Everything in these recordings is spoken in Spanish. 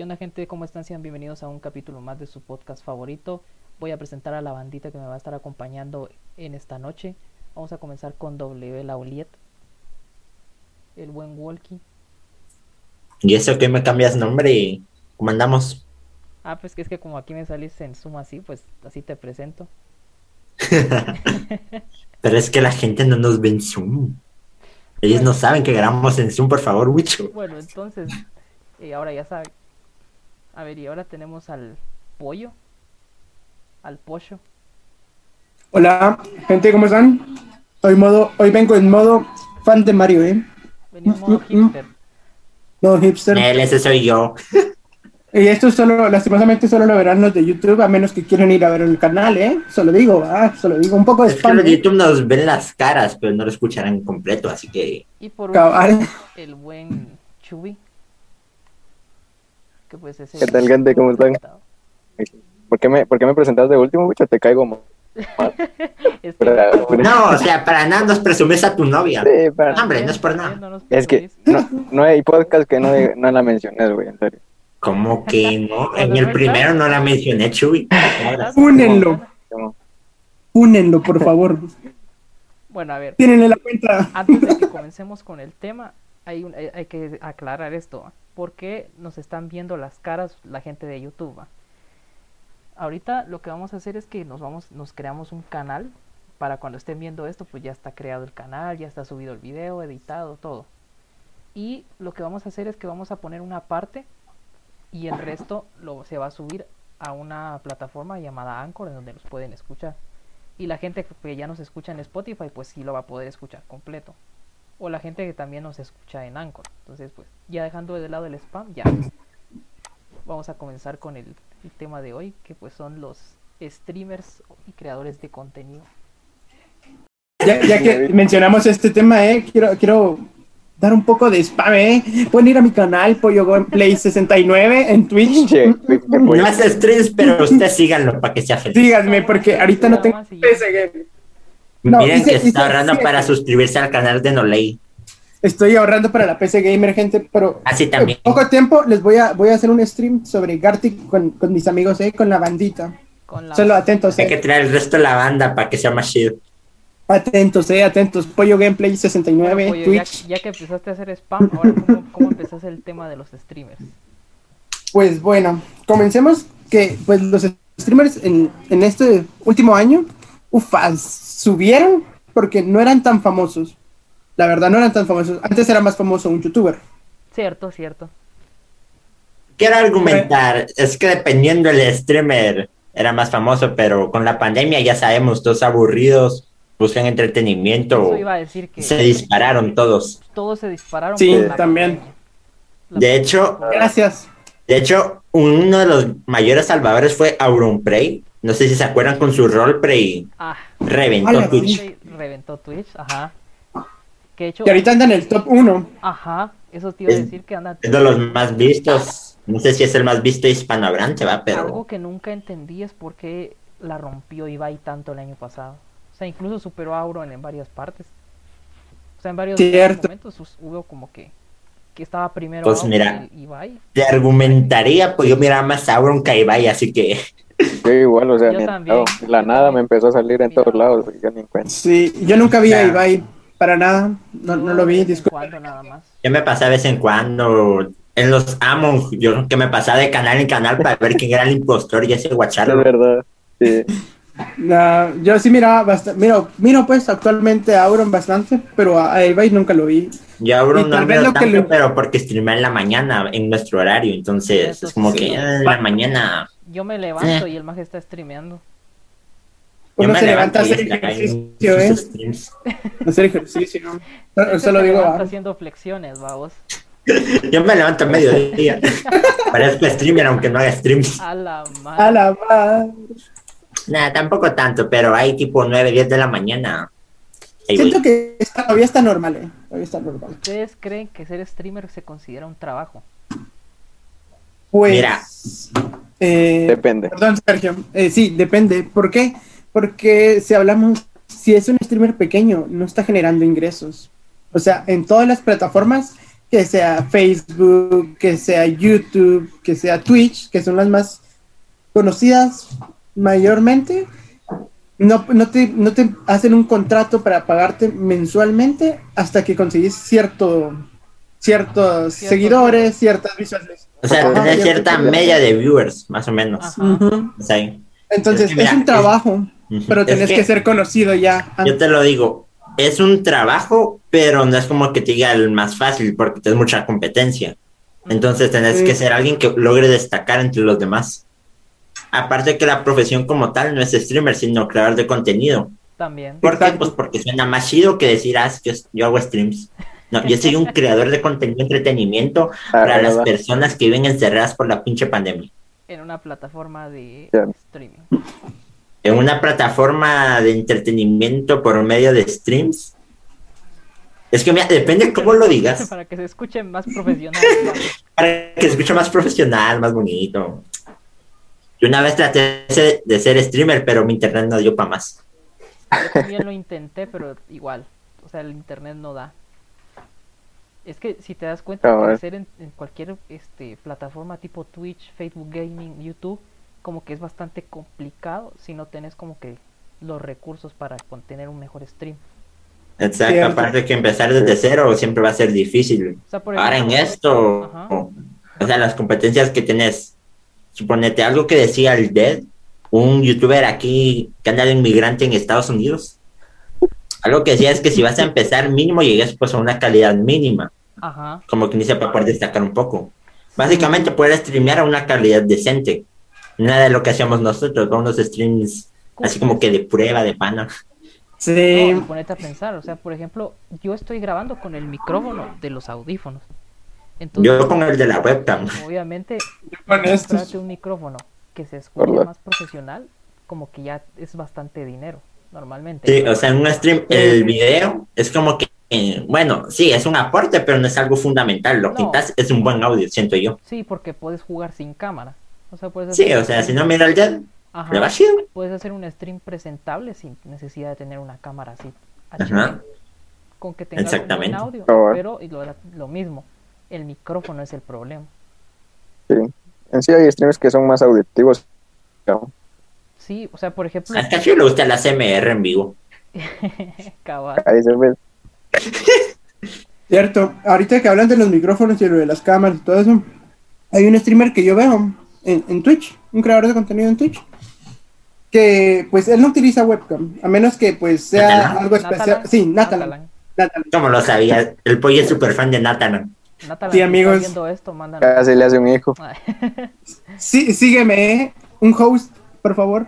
¿Qué onda gente? ¿Cómo están? Sean bienvenidos a un capítulo más de su podcast favorito. Voy a presentar a la bandita que me va a estar acompañando en esta noche. Vamos a comenzar con W Lauliet, el buen Walkie. ¿Y eso que me cambias nombre? ¿Cómo andamos? Ah, pues que es que como aquí me salís en Zoom así, pues así te presento. Pero es que la gente no nos ve en Zoom. Ellos no saben que grabamos en Zoom, por favor, Wicho. Bueno, entonces, eh, ahora ya saben. A ver, y ahora tenemos al pollo. Al pollo. Hola, gente, ¿cómo están? Hoy, modo, hoy vengo en modo fan de Mario, ¿eh? Venía en modo hipster. No, hipster. Él, ese soy yo. Y esto solo, lastimosamente, solo lo verán los de YouTube, a menos que quieran ir a ver el canal, ¿eh? Solo digo, ah, solo digo, un poco de Es que los de ¿eh? YouTube nos ven las caras, pero no lo escucharán completo, así que... Y por último, el buen Chubi. Que pues ¿Qué tal, gente? ¿Cómo están? ¿Por qué me, por qué me presentas de último, bicho? Te caigo mal. Es que- Pero- pero- No, o sea, para nada nos presumes a tu novia. Sí, pero- No, hombre, no es por nada. No es que no, no hay podcast que no, no la menciones, güey, en serio. ¿Cómo que no? En el primero no la mencioné, Chuy. Únenlo, únenlo, por favor. Bueno, a ver. Tírenle la cuenta. Antes de que comencemos con el tema, hay, un- hay, hay que aclarar esto. ¿Va? ¿Por qué nos están viendo las caras la gente de YouTube? Ahorita lo que vamos a hacer es que nos vamos, nos creamos un canal para cuando estén viendo esto, pues ya está creado el canal, ya está subido el video, editado, todo. Y lo que vamos a hacer es que vamos a poner una parte y el resto lo, se va a subir a una plataforma llamada Anchor en donde nos pueden escuchar. Y la gente que ya nos escucha en Spotify, pues sí lo va a poder escuchar completo. O la gente que también nos escucha en Anchor. Entonces, pues, ya dejando de lado el spam, ya. Vamos a comenzar con el, el tema de hoy, que pues son los streamers y creadores de contenido. Ya, ya que mencionamos este tema, ¿eh? Quiero, quiero dar un poco de spam, ¿eh? Pueden ir a mi canal, Pollo Gameplay 69 en Twitch. Qué No hace streams, pero ustedes síganlo para que sea feliz. Díganme, porque ahorita no tengo PC Game. No, Miren hice- que está ahorrando para suscribirse al canal de Nolei. Estoy ahorrando para la PC Gamer, gente, pero Así también. en poco tiempo les voy a, voy a hacer un stream sobre Gartic con, con mis amigos, ¿eh? Con la bandita. Con la... Solo atentos, Hay que ¿eh? traer el resto de la banda para que sea más chido. Atentos, ¿eh? Atentos. Pollo Gameplay Bueno, 69, Pollo, ya, Twitch. ya que empezaste a hacer spam, ahora cómo, cómo empezaste el tema de los streamers. Pues bueno, comencemos que pues los streamers en, en este último año, ufa, subieron porque no eran tan famosos. La verdad, no eran tan famosos. Antes era más famoso un youtuber. Cierto, cierto. Quiero argumentar, es que dependiendo del streamer era más famoso, pero con la pandemia ya sabemos, todos aburridos, buscan entretenimiento, Eso iba a decir que se dispararon todos. todos se dispararon. Sí, también. De hecho. Gracias. De hecho, uno de los mayores salvadores fue Auronplay. No sé si se acuerdan con su roleplay. Ah, Reventó Twitch. reventó Twitch, ajá. Que de hecho, Que ahorita anda en el top 1. ajá, eso te iba a decir que anda Es de los más vistos. No sé si es el más visto hispanohablante, va, Algo pero que nunca entendí es por qué la rompió Ibai tanto el año pasado. O sea, incluso superó a Auron en varias partes. O sea, en varios, Cierto. momentos hubo como que, que estaba primero Pues Auron mira. y Ibai. te argumentaría, pues yo miraba más a Auron que a Ibai, así que Yo igual, o sea, Yo también, yo la nada me empezó a salir en todos lados, yo ni en cuenta. Sí, yo nunca vi a. Ibai para nada. No, no lo vi, disculpa. nada más. yo me pasaba de vez en cuando en los Among, yo que me pasaba de canal en canal para ver quién era el impostor y ese Es guacharro. verdad. Sí. No, yo sí miraba bastante. Miro, miro pues actualmente a Auron bastante, pero a, Ibai nunca lo vi. Yo a Auron no tal lo vez veo lo que tanto, le- pero porque streamea en la mañana, en nuestro horario, entonces Eso es como sí. que ah, en la mañana Yo me levanto Eh. y el maje está streameando. yo Uno me se levanta a levanto y hacer ejercicio, ¿eh? Hacer ejercicio. Ese solo digo, ah, haciendo flexiones, vamos. Yo me levanto a mediodía. Parezco streamer aunque no haga streams. A la madre. a la madre. Nada, tampoco tanto, pero hay tipo 9, 10 de la mañana. Ahí voy. Siento que está- todavía está normal, eh. Todavía está normal. ¿Ustedes creen que ser streamer se considera un trabajo? Pues. Mira. eh, Depende. Perdón, Sergio. Eh, sí, depende. ¿Por qué? Porque si hablamos, si es un streamer pequeño, no está generando ingresos. O sea, en todas las plataformas que sea Facebook, que sea YouTube, que sea Twitch, que son las más conocidas mayormente, no, no, te, no te hacen un contrato para pagarte mensualmente hasta que conseguís cierto, ciertos Cierto. seguidores, ciertas visualizaciones. O sea, tener cierta media de viewers, más o menos. Ajá. Ujú. O sea, ahí. Entonces, Es que es, mira, un trabajo, pero Es tenés que, que- ser conocido ya. Yo te lo digo, es un trabajo, pero no es como que te diga el más fácil porque tienes mucha competencia. Entonces tenés Sí. que ser alguien que logre destacar entre los demás. Aparte que la profesión como tal no es streamer, sino creador de contenido. También. ¿Por qué? Pues porque suena más chido que decir, ah, que yo hago streams. No, yo soy un creador de contenido de entretenimiento Ah, para las personas que viven encerradas por la pinche pandemia. En una plataforma de streaming. En una plataforma de entretenimiento por medio de streams. Es que mira, depende cómo lo digas. Para que se escuche más profesional. para que se escuche más profesional, más bonito. Yo una vez traté de de ser streamer, pero mi internet no dio para más. Yo también lo intenté, pero igual. O sea, el internet no da. Es que si te das cuenta, A para ver. hacer en, en cualquier este, plataforma tipo Twitch, Facebook Gaming, YouTube, como que es bastante complicado si no tenés como que los recursos para tener un mejor stream. Exacto, Cierto. aparte que empezar desde cero siempre va a ser difícil. O sea, por Ahora en esto, Ajá. o sea, las competencias que tenés, suponete algo que decía el Dead, un youtuber aquí que anda de inmigrante en Estados Unidos. Algo que decía es que si vas a empezar mínimo llegues pues a una calidad mínima. Ajá. como que inicia para poder destacar un poco. Básicamente poder streamear a una calidad decente. Nada de lo que hacíamos nosotros, con unos streams así como que de prueba, de pana. Sí, No, ponete a pensar, o sea, por ejemplo, yo estoy grabando con el micrófono de los audífonos. Entonces, Yo con el de la webcam. obviamente, comprarte un micrófono que se escuche más profesional, como que ya es bastante dinero, normalmente. Sí, o sea, en un stream, el video es como que, eh, bueno, sí, es un aporte, pero no es algo fundamental. Lo que No. necesitas es un buen audio, siento yo. Sí, porque puedes jugar sin cámara. O sea, puedes Sí, hacer o un sea, stream- si no mira el Dead, Ajá, le va chido. puedes hacer un stream presentable sin necesidad de tener una cámara así. Ajá. Con que tengas un audio, Cabal. pero y lo, lo mismo, el micrófono es el problema. Sí. En sí hay streamers que son más auditivos. ¿no? Sí, o sea, por ejemplo, A Cacho le gusta la CMR en vivo. cabal. Cierto, ahorita que hablan de los micrófonos y lo de las cámaras y todo eso, hay un streamer que yo veo en, en Twitch, un creador de contenido en Twitch, que pues él no utiliza webcam, a menos que pues sea ¿Natalan? algo especial. Natalan, Sí, Natalan. Como lo sabía, el pollo es súper fan de Nathan. Natalan, Sí, amigos. viendo esto, mándanos. Casi le hace un hijo. Sí, sígueme, ¿eh? un host, por favor.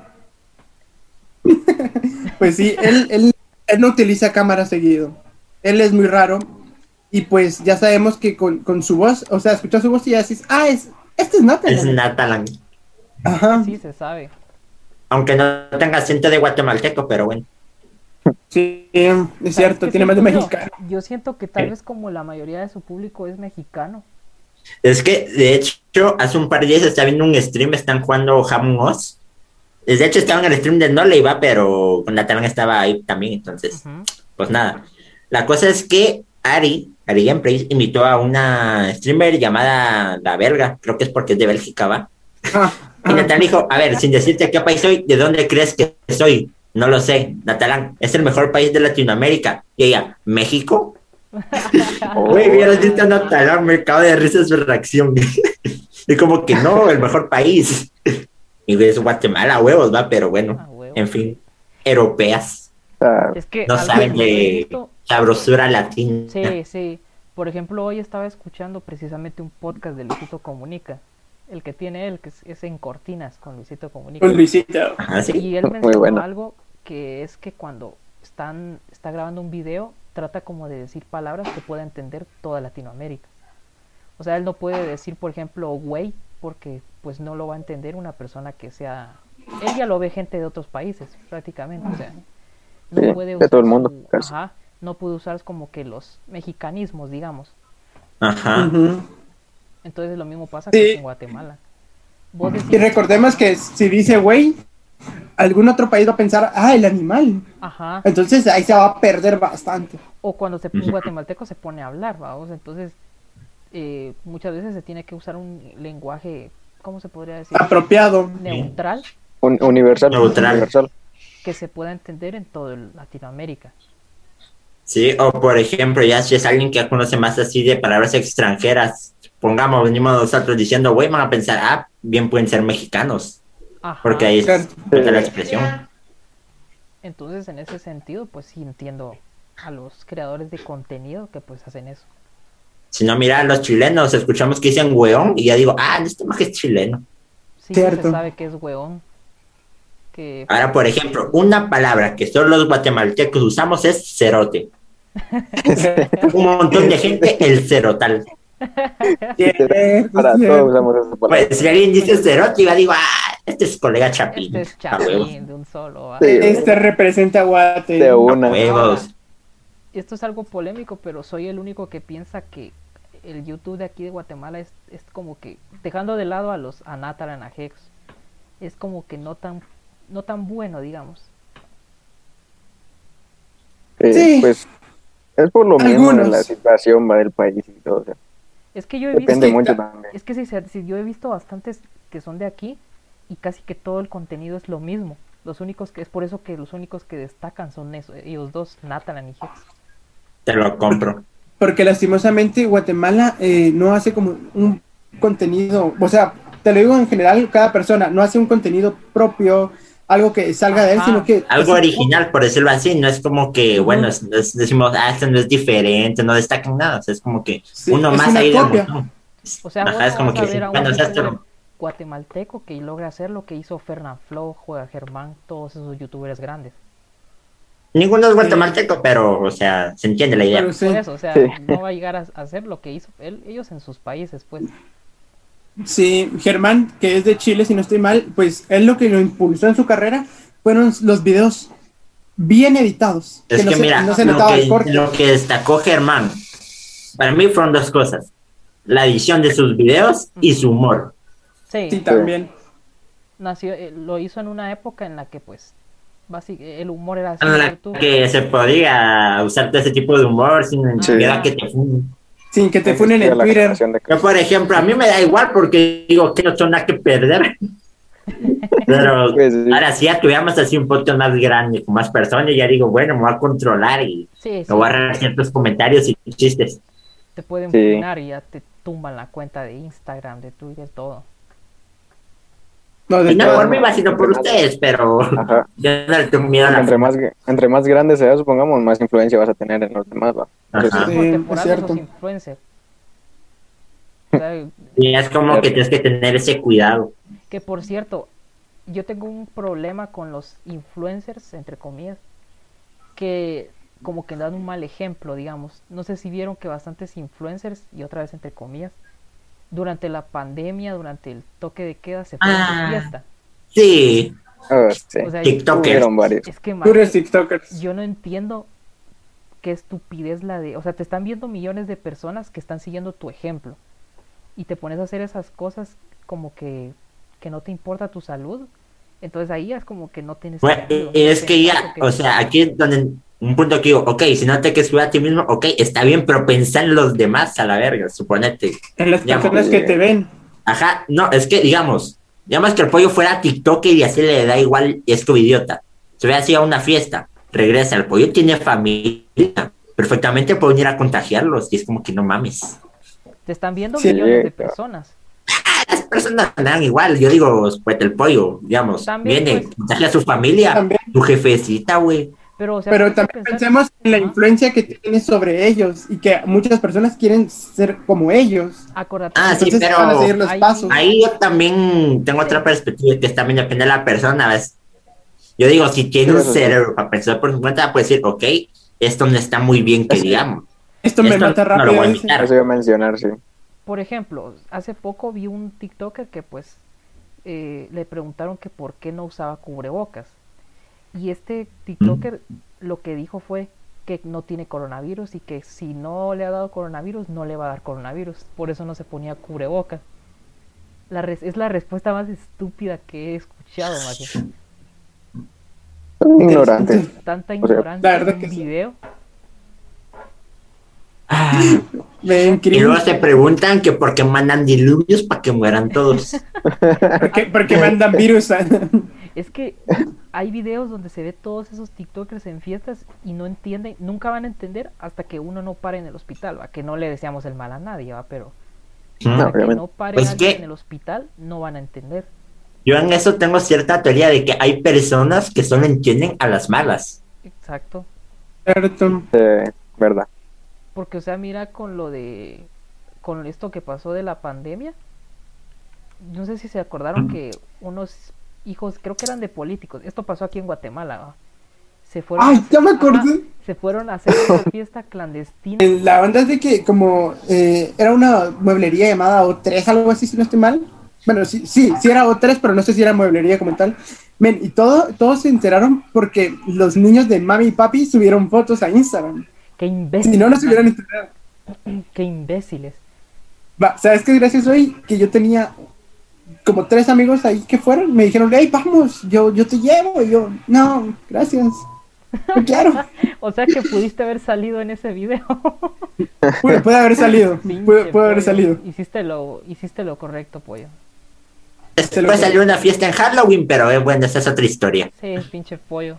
Pues sí, él, él, él no utiliza cámara seguido. Él es muy raro. Y pues ya sabemos que con, con su voz, o sea, escuchas su voz y ya decís, ah, es, este es Natalan. Es Nathan. Ajá. Sí, se sabe. Aunque no tenga acento de guatemalteco, pero bueno. Sí, es ¿Sabes cierto, tiene más de mexicano. Yo siento que tal vez como la mayoría de su público es mexicano. Es que, de hecho, hace un par de días estaba viendo un stream, están jugando Among Us. De hecho, estaba en el stream de No le iba, pero con Nathan estaba ahí también, entonces, pues nada. La cosa es que Ari, Ari Gameplays, invitó a una streamer llamada La Belga, creo que es porque es de Bélgica, ¿va? Y Natalán dijo, a ver, sin decirte qué país soy, ¿de dónde crees que soy? No lo sé, Natalán, es el mejor país de Latinoamérica. Y ella, ¿México? Güey, vieras visto a Natalán, me acabo de risa su reacción. y como que no, el mejor país. Y es Guatemala, huevos, va, pero bueno, Ah, en fin, europeas, sea, Es que no saben de sabrosura latina. Sí, sí. Por ejemplo, hoy estaba escuchando precisamente un podcast de Luisito Comunica. El que tiene él, que es, es en Cortinas con Luisito Comunica. con Luisito. Ajá, sí. Y él mencionó bueno. algo que es que cuando están, está grabando un video, trata como de decir palabras que pueda entender toda Latinoamérica. O sea, él no puede decir, por ejemplo, güey, porque pues no lo va a entender una persona que sea... Él ya lo ve gente de otros países, prácticamente. O sea, no Sí, puede de todo el usar mundo, su- ajá, no puede usar como que los mexicanismos, digamos. Ajá. Entonces lo mismo pasa Sí. con Guatemala. Vos Y recordemos que si dice güey, algún otro país va a pensar, ah, el animal. ajá, Entonces ahí se va a perder bastante. o cuando se, un guatemalteco se pone a hablar, vamos, entonces eh, muchas veces se tiene que usar un lenguaje, ¿cómo se podría decir? Apropiado. Neutral Un, universal. Neutral. universal. que se pueda entender en todo el- Latinoamérica. Sí, o por ejemplo, ya si es alguien que conoce más así de palabras extranjeras, pongamos, venimos nosotros diciendo, güey, van a pensar, ah, bien pueden ser mexicanos, Ajá. porque ahí Claro. está la expresión. Entonces, en ese sentido, pues sí entiendo a los creadores de contenido que pues hacen eso. Si no, mira, los chilenos, escuchamos que dicen weón, y ya digo, ah, este más es chileno. Sí, Cierto. se sabe que es hueón. Que Ahora, por ejemplo, una palabra que solo los guatemaltecos usamos es cerote. Un montón de gente, el cerotal. Para todos usamos esa palabra. Pues si alguien dice cerote, yo digo, ah, este es colega Chapín. este es A. Chapín de un solo. Este representa a Guate. De A una. huevos. Esto es algo polémico, pero soy el único que piensa que el YouTube de aquí de Guatemala es, es como que, dejando de lado a los a Natalan, a Hex, es como que no tan, no tan bueno, digamos. Eh, Sí. Pues es por lo mismo Algunos. la situación va del país y todo. o sea, Es que yo he depende visto, mucho también. es que si, se- si yo he visto bastantes que son de aquí y casi que todo el contenido es lo mismo. Los únicos que es por eso que los únicos que destacan son eso, ellos dos, Natalan y Hex. Te lo compro. Porque lastimosamente Guatemala eh, no hace como un contenido, o sea, te lo digo en general, cada persona no hace un contenido propio, algo que salga de él, Ajá. sino que... Algo original, por decirlo así, no es como que, bueno, es- es- decimos, ah, esto no es diferente, no destacan nada, o sea, es como que Sí, uno más ahí del copia. montón. O sea, Ajá, es como que, bueno, o sea, esto- guatemalteco que logra hacer lo que hizo Fernand Flo, Juega Germán, todos esos youtubers grandes. Ninguno es guatemalteco, pero, o sea, se entiende la idea. Pero sí, Por eso, o sea, Sí. no va a llegar a, hacer lo que hizo él, ellos en sus países, pues. sí, Germán, que es de Chile, si no estoy mal, pues él lo que lo impulsó en su carrera fueron los videos bien editados. Es que, no se, mira, no se lo, notaba el que, corte. lo que destacó Germán, para mí fueron dos cosas. La edición de sus videos y su humor. Sí, Sí, también. nació, eh, lo hizo en una época en la que, pues, el humor era así la YouTube. que se podía usar todo ese tipo de humor sin necesidad que te funen. Sin que te funen en Twitter. Yo, por ejemplo, a mí me da igual porque digo que no tengo nada que perder. Pero Pues, sí. ahora sí, ya tuviéramos así un podcast más grande, con más personas, ya digo, bueno, me voy a controlar y Sí, sí, me voy a agarrar ciertos comentarios y chistes. te pueden Sí. funar y ya te tumban la cuenta de Instagram, de Twitter, todo. No, de Y no por mí, va, sino por ustedes, pero Ajá. yo no le tengo miedo a la Entre más, entre más grande sea, supongamos, más influencia vas a tener en los demás. ¿va? Ajá. sí. Es cierto. sos influencer. O sea, Y es como que tienes que tener ese cuidado. Que por cierto, yo tengo un problema con los influencers, entre comillas, que como que dan un mal ejemplo, digamos. No sé si vieron que bastantes influencers, y otra vez entre comillas, durante la pandemia, durante el toque de queda, se fueron Ah. de fiesta. Sí, Ah, sí. O sea, TikTokers. Es que TikTokers. yo no entiendo qué estupidez la de... O sea, te están viendo millones de personas que están siguiendo tu ejemplo. Y te pones a hacer esas cosas como que, que no te importa tu salud. Entonces ahí es como que no tienes... Bueno, es que ya, o sea, aquí es donde un punto que digo, ok, si no te quieres cuidar a ti mismo, ok, está bien, pero pensá en los demás a la verga, suponete. En las Ya, personas que te ven. Ajá, no, es que digamos, digamos que el pollo fuera TikToker y así le da igual, y es tu idiota. Se ve así a una fiesta, regresa, el pollo tiene familia, perfectamente pueden ir a contagiarlos, y es como que no mames. Te están viendo Sí, millones de claro. personas. Las personas me dan igual, yo digo, pues el pollo, digamos, También, viene, pues. contagia a su familia, También. tu jefecita, güey. Pero, o sea, Pero ponte a también pensar- pensemos en la influencia que tienes sobre ellos y que muchas personas quieren ser como ellos. Acordate Ah, que- sí, Entonces pero van a seguir los ahí- pasos. Ahí yo también tengo otra perspectiva que es también depende de la persona, ¿ves? Yo digo, si tiene un cerebro para pensar por su cuenta, puede decir, ok, esto no está muy bien que digamos. Esto me Esto mata no lo rápido. voy a. Eso iba a mencionar, sí. Por ejemplo, hace poco vi un TikToker que pues eh, le preguntaron que por qué no usaba cubrebocas. Y este TikToker lo que dijo fue que no tiene coronavirus y que si no le ha dado coronavirus no le va a dar coronavirus. Por eso no se ponía cubrebocas. La res- es la respuesta más estúpida que he escuchado, maje. Son ignorantes. Tanta ignorancia en un sí. Ah, y luego se preguntan que por qué mandan diluvios para que mueran todos. ¿Por qué, mandan virus? Es que hay videos donde se ve todos esos TikTokers en fiestas y no entienden, nunca van a entender hasta que uno no pare en el hospital, ¿va? Que no le deseamos el mal a nadie, ¿va? Pero Mm. hasta que no pare Pues alguien que- en el hospital, no van a entender. Yo en eso tengo cierta teoría de que hay personas que solo entienden a las malas. Exacto. Cierto. Eh, verdad. Porque, o sea, mira con lo de. con esto que pasó de la pandemia. No sé si se acordaron que unos hijos, creo que eran de políticos. Esto pasó aquí en Guatemala. Se fueron. Ay, ya me acordé. se fueron a hacer una fiesta clandestina. La onda es de que como eh, era una mueblería llamada O3, algo así, si no estoy mal. Bueno, sí, sí, sí era O3, pero no sé si era mueblería como tal. Men, y todo, todos se enteraron porque los niños de mami y papi subieron fotos a Instagram. Qué imbéciles. Si no, no se hubieran enterado. Qué imbéciles. Va, ¿Sabes qué gracias hoy? Que yo tenía como tres amigos ahí que fueron. Me dijeron, hey, vamos, yo, yo te llevo. Y yo, no, gracias. Quiero. O sea que pudiste haber salido en ese video. Puede, puede haber salido. Puede, puede haber salido. Hiciste lo, hiciste lo correcto, pollo. Después salió una fiesta en Halloween, pero eh, bueno, esa es otra historia. Sí, pinche pollo.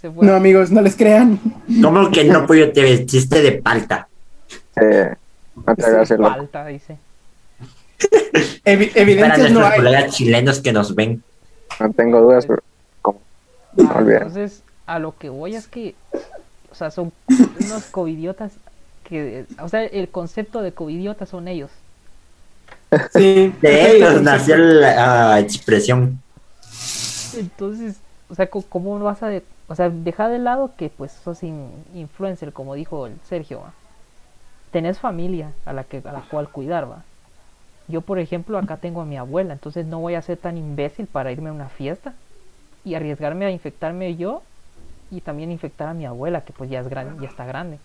Se fue. No, amigos, no les crean. ¿Cómo que no pollo te vestiste de palta? Eh, no te hagas el loco. falta, dice. Evi- Para evidencias no nuestros hay. colegas chilenos que nos ven. No tengo dudas, pero olviden. Entonces, a lo que voy es que, o sea, son unos covidiotas que, o sea, el concepto de covidiotas son ellos. Sí, De ellos nació la ah, expresión. Entonces, o sea, ¿cómo vas a, de- o sea, deja de lado que pues sos in- influencer, como dijo el Sergio, ¿va? tenés familia a la que a la cual cuidar, va. Yo, por ejemplo, acá tengo a mi abuela, entonces no voy a ser tan imbécil para irme a una fiesta y arriesgarme a infectarme yo y también infectar a mi abuela, que pues ya es grande, ya está grande.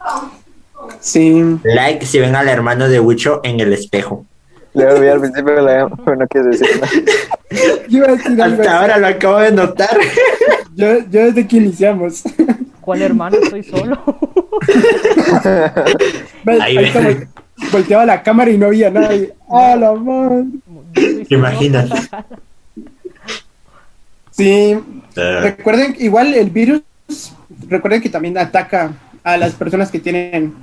Sí. Like si ven al hermano de Wicho en el espejo. Le olvidé al principio pero no quieres decir nada. Yo iba a decir algo Hasta así. ahora lo acabo de notar. Yo, yo desde que iniciamos. ¿Cuál hermano? Estoy solo. Ves, Ahí vol- volteaba la cámara y no había nadie. ¡Ah, la madre! Yo estoy ¿Te solo. imaginas? Sí, Eh, recuerden, igual el virus, recuerden que también ataca a las personas que tienen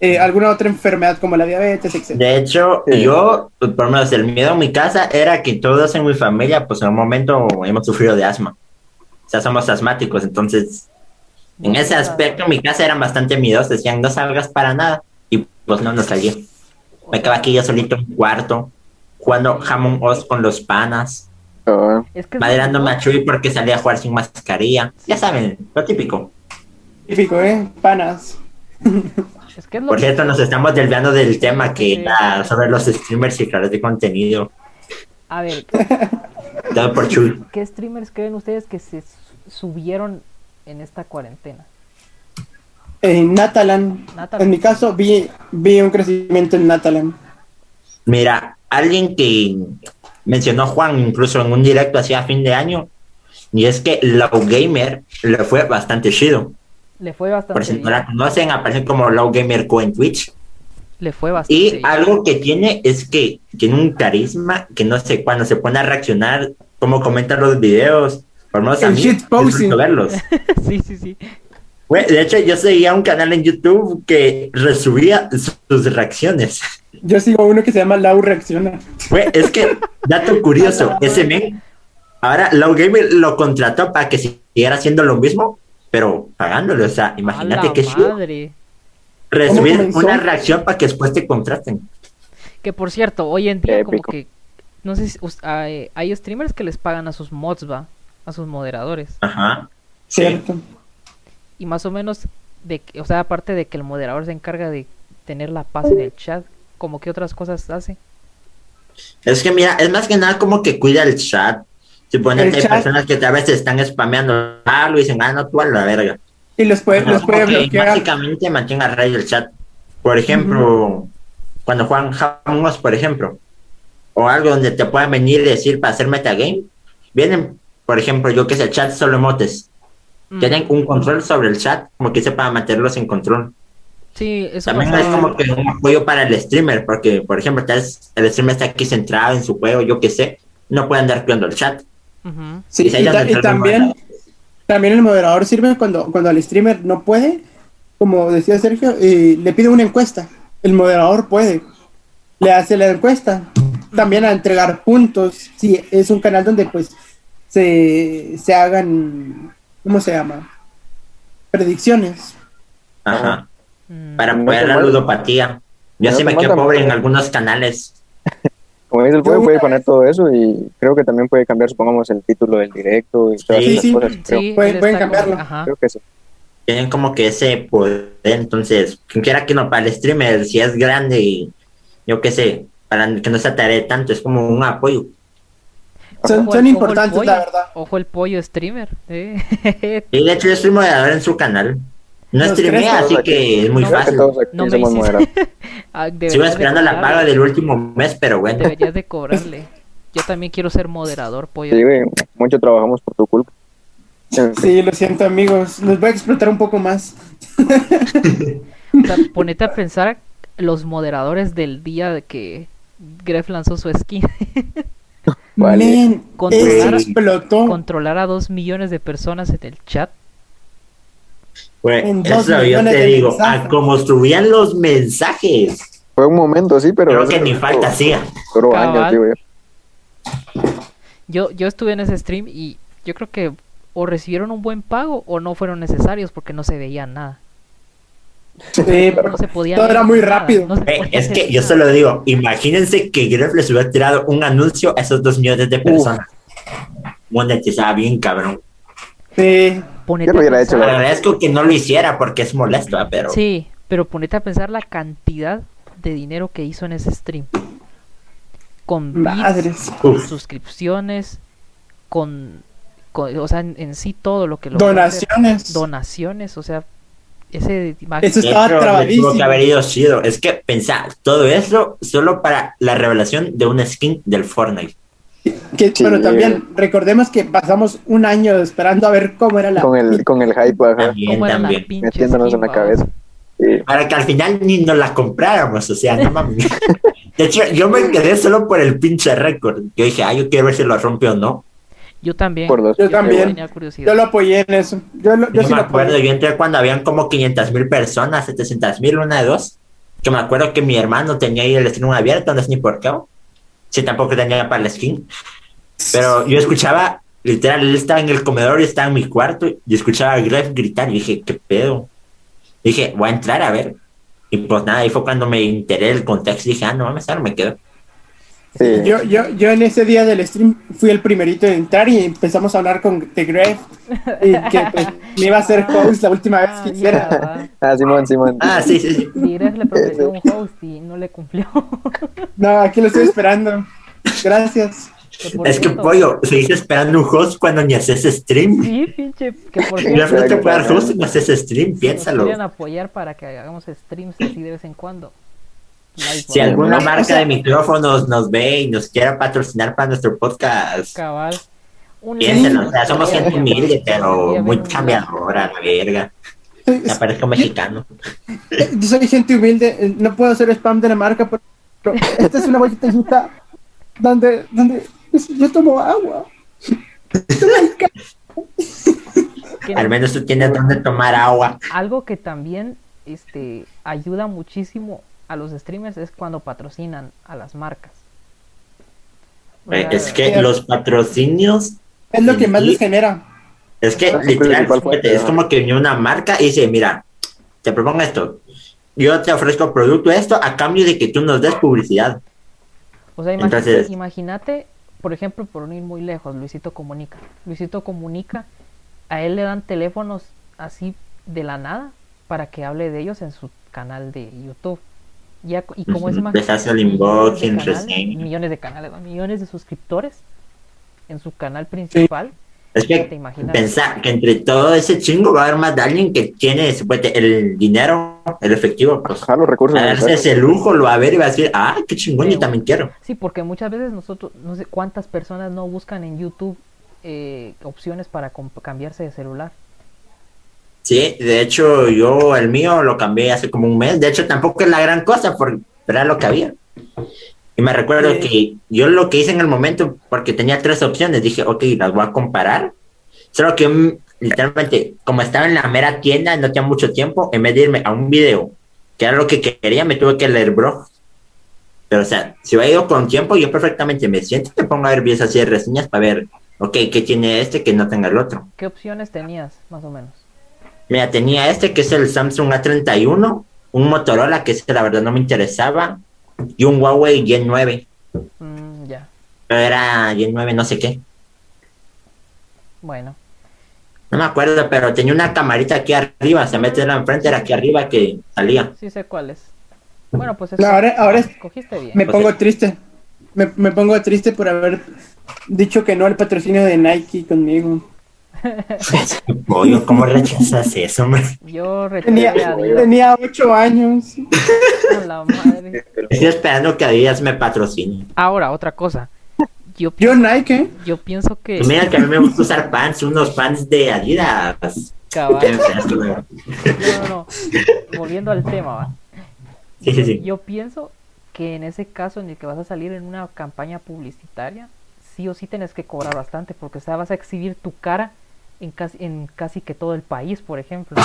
eh, alguna otra enfermedad como la diabetes, etc. De hecho, Sí. yo, por lo menos el miedo en mi casa era que todos en mi familia, pues en un momento hemos sufrido de asma. O sea, somos asmáticos, entonces, en ese aspecto, en mi casa eran bastante miedosos, decían, no salgas para nada. Y pues no, no salí. Me quedaba aquí yo solito en un cuarto, jugando jamón os con los panas, Oh, es maderando lo- Machui porque salía a jugar sin mascarilla. Ya saben, lo típico. Típico, ¿eh? Panas. Es que es lo Por que- cierto, nos estamos desviando del tema que Sí. era sobre los streamers y creadores de contenido. A ver, Todo por Chuy. ¿qué streamers creen ustedes que se su- subieron en esta cuarentena? En Natalan, Natalan. en mi caso, vi, vi un crecimiento en Natalan. Mira, alguien que mencionó Juan incluso en un directo hacia fin de año, y es que Low Gamer le fue bastante chido. Le fue bastante Por si no bien. la conocen, aparece como Low Gamer Co en Twitch. Le fue bastante Y bien. algo que tiene es que tiene un carisma que no sé, cuando se pone a reaccionar, cómo comenta los videos, por lo menos a mí, shitposting. verlos. sí, sí, sí. Güey, de hecho, yo seguía un canal en YouTube que resubía su- sus reacciones. Yo sigo uno que se llama Lau Reacciona. Güey, es que, dato curioso, ese men, ahora Low Gamer lo contrató para que siguiera haciendo lo mismo, pero pagándole. O sea, imagínate que chido. comenzó? una reacción para que después te contraten. Que por cierto, hoy en día como que no sé si hay, hay streamers que les pagan a sus mods, va, a sus moderadores. Ajá. Cierto. Y más o menos de que- o sea, aparte de que el moderador se encarga de tener la paz en el chat, como que otras cosas hace. Es que mira, es más que nada como que cuida el chat. Suponete El hay chat. personas que a veces están spameando algo y dicen, ah, no, tú a la verga. Y los puede, los puede que bloquear. Básicamente mantenga a raya el chat. Por ejemplo, cuando juegan Us, por ejemplo, o algo donde te puedan venir y decir para hacer metagame, vienen, por ejemplo, yo que sé, chat solo emotes. Mm, Tienen un control sobre el chat, como que para mantenerlos en control. Sí, eso También es como que un apoyo para el streamer, porque, por ejemplo, tal vez el streamer está aquí centrado en su juego, yo qué sé, no puede andar creando el chat. Sí, Y ta- también, también el moderador sirve cuando, cuando el streamer no puede, como decía Sergio, y le pide una encuesta. El moderador puede, le hace la encuesta. También a entregar puntos, si es un canal donde pues se, se hagan, ¿cómo se llama? Predicciones. Ajá. Mm, Para apoyar la ludopatía. Yo sí te me quedo pobre en algunos canales. Como dice el Yo puede, poner todo eso y creo que también puede cambiar, supongamos, el título del directo y todas Sí, esas sí. cosas. Creo, sí, Pueden- cambiarlo. Ajá. creo que sí. Tienen como que ese poder, entonces, quien quiera que no para el streamer, si es grande y yo qué sé, para que no se ataree tanto, es como un apoyo. Son, Ojo son el- importantes, ojo la verdad. Ojo el pollo streamer. eh. Y de hecho yo soy moderador en su canal. No Los tres así aquí. que es muy No, fácil. No me. Ah, Sigo esperando la paga del último mes, pero bueno. Deberías de cobrarle. Yo también quiero ser moderador, pollo. Sí, güey, mucho trabajamos por tu culpa. Sí, lo siento amigos, les voy a explotar un poco más. O sea, ponete a pensar los moderadores del día de que Gref lanzó su skin. Vale. Explotó. Controlar a dos millones de personas en el chat. Eso yo te digo, a como subían los mensajes, Fue un momento, sí, pero... creo que ni falta hacía. Yo. Yo, yo estuve en ese stream y yo creo que o recibieron un buen pago o no fueron necesarios porque no se veía nada. Sí, pero No se podía todo era muy nada, rápido. no Eh, es que yo nada. solo digo, imagínense que Gref les hubiera tirado un anuncio a esos dos millones de personas. Monetizaba bien, cabrón. sí, Ponete Yo lo a hubiera hecho, pensar- Le agradezco que no lo hiciera porque es molesto, ¿ah? pero Sí, pero ponete a pensar la cantidad de dinero que hizo en ese stream. Con bits, madres. con Uf. suscripciones, con, con- o sea, en, en sí todo lo que lo hacer. Donaciones. donaciones, o sea, ese Eso estaba hecho, trabadísimo. tuvo que haber ido chido. Es que pensar todo eso solo para la revelación de una skin del Fortnite. Que, Sí. Pero también recordemos que pasamos un año esperando a ver cómo era la. Con el, con el hype, ajá. También, también. Metiéndonos skin, en la cabeza. Sí. Para que al final ni nos la compráramos, o sea, no mames. De hecho, yo me quedé solo por el pinche récord. Yo dije, ah, yo quiero ver si lo rompe o no. Yo también. Por dos. Yo también. Yo lo apoyé en eso. Yo, lo- yo Yo sí me lo acuerdo, apoyé. yo entré cuando habían como 500 mil personas, 700 mil, una de dos. Que me acuerdo que mi hermano tenía ahí el stream abierto, no sé ni por qué. Si tampoco tenía para la skin. Pero yo escuchaba, literal, él estaba en el comedor y estaba en mi cuarto y escuchaba a Gref gritar y dije, ¿qué pedo? Dije, voy a entrar a ver. Y pues nada, ahí fue cuando me enteré del contexto y dije, ah, no mames, ahora me quedo. Sí. Yo, yo, yo en ese día del stream fui el primerito en entrar y empezamos a hablar con The Gref y que pues, me iba a hacer host la última vez Ah, que hiciera. mierda. Ah, Simón, Simón. Ah, sí, sí, sí. Y Gref le prometió un host y no le cumplió. No, aquí lo estoy esperando. Gracias. por Es que pollo, seguís esperando un host cuando ni haces stream. Sí, pinche, que por Gref cierto, no te puede dar host y no haces stream, nos piénsalo. quieren apoyar para que hagamos streams así de vez en cuando. Si alguna marca sea- de micrófonos nos ve y nos quiera patrocinar para nuestro podcast, cabal. Piénsenlo. like, O sea, somos gente humilde, pero muy cambiadora, la verga. Me parezco mexicano. yo soy gente humilde, eh, no puedo hacer spam de la marca, pero esta es una botellita donde, donde pues, yo tomo agua. Al menos tú tienes donde tomar agua. algo que también este ayuda muchísimo a los streamers es cuando patrocinan a las marcas. O Eh, sea, Es que los patrocinios, Es lo que más les genera. es que literal, es como que viene una marca y dice, mira, te propongo esto. Yo te ofrezco producto esto a cambio de que tú nos des publicidad. O sea, imagínate, por ejemplo, por no ir muy lejos, Luisito Comunica. Luisito Comunica, a él le dan teléfonos así de la nada para que hable de ellos en su canal de YouTube. Ya, y como es más les hace el millones de canales- millones de canales, millones de suscriptores en su canal principal. Es ya te que imaginas. pensar que entre todo ese chingo va a haber más de alguien que tiene supuestamente, el dinero, el efectivo, pues Ajá, los recursos. a darse ese lujo, lo va a ver y va a decir, ah, qué chingón, yo Pero- también quiero. Sí, porque muchas veces nosotros, no sé cuántas personas no buscan en YouTube eh, opciones para cambiarse de celular. Sí, de hecho yo el mío lo cambié hace como un mes. De hecho tampoco es la gran cosa, porque era lo que había. Y me recuerdo Sí. que yo lo que hice en el momento, porque tenía tres opciones, dije, ok, las voy a comparar. Solo que mm, literalmente, como estaba en la mera tienda, no tenía mucho tiempo, en vez de irme a un video, que era lo que quería, me tuve que leer bro. Pero o sea, si hubiera ido con tiempo, yo perfectamente me siento y me pongo a ver videos así de reseñas para ver, ok, ¿qué tiene este que no tenga el otro? ¿Qué opciones tenías, más o menos? Mira, tenía este que es el Samsung A31, un Motorola que ese la verdad no me interesaba, y un Huawei Gen 9, Mm, ya, pero era Gen 9 no sé qué. bueno. No me acuerdo, pero tenía una camarita aquí arriba, se mete la enfrente, era aquí arriba que salía. Sí sé cuál es. Bueno, pues No, ahora- ahora es- escogiste bien. Me pongo triste. Me, me pongo triste por haber dicho que no al patrocinio de Nike conmigo. Pollo, ¿cómo rechazas eso, hombre? Yo Tenía, tenía ocho años. A la madre. Estoy esperando que Adidas me patrocine. Ahora, otra cosa. Yo, Yo Nike, ¿eh? yo pienso que... Pues Mira que a mí me gusta usar pants, unos pants de Adidas. No, no, no. Volviendo al tema, ¿va? Sí, sí, sí. Yo pienso que en ese caso en el que vas a salir en una campaña publicitaria, sí o sí tienes que cobrar bastante, porque o sea, vas a exhibir tu cara en casi, en casi que todo el país, por ejemplo.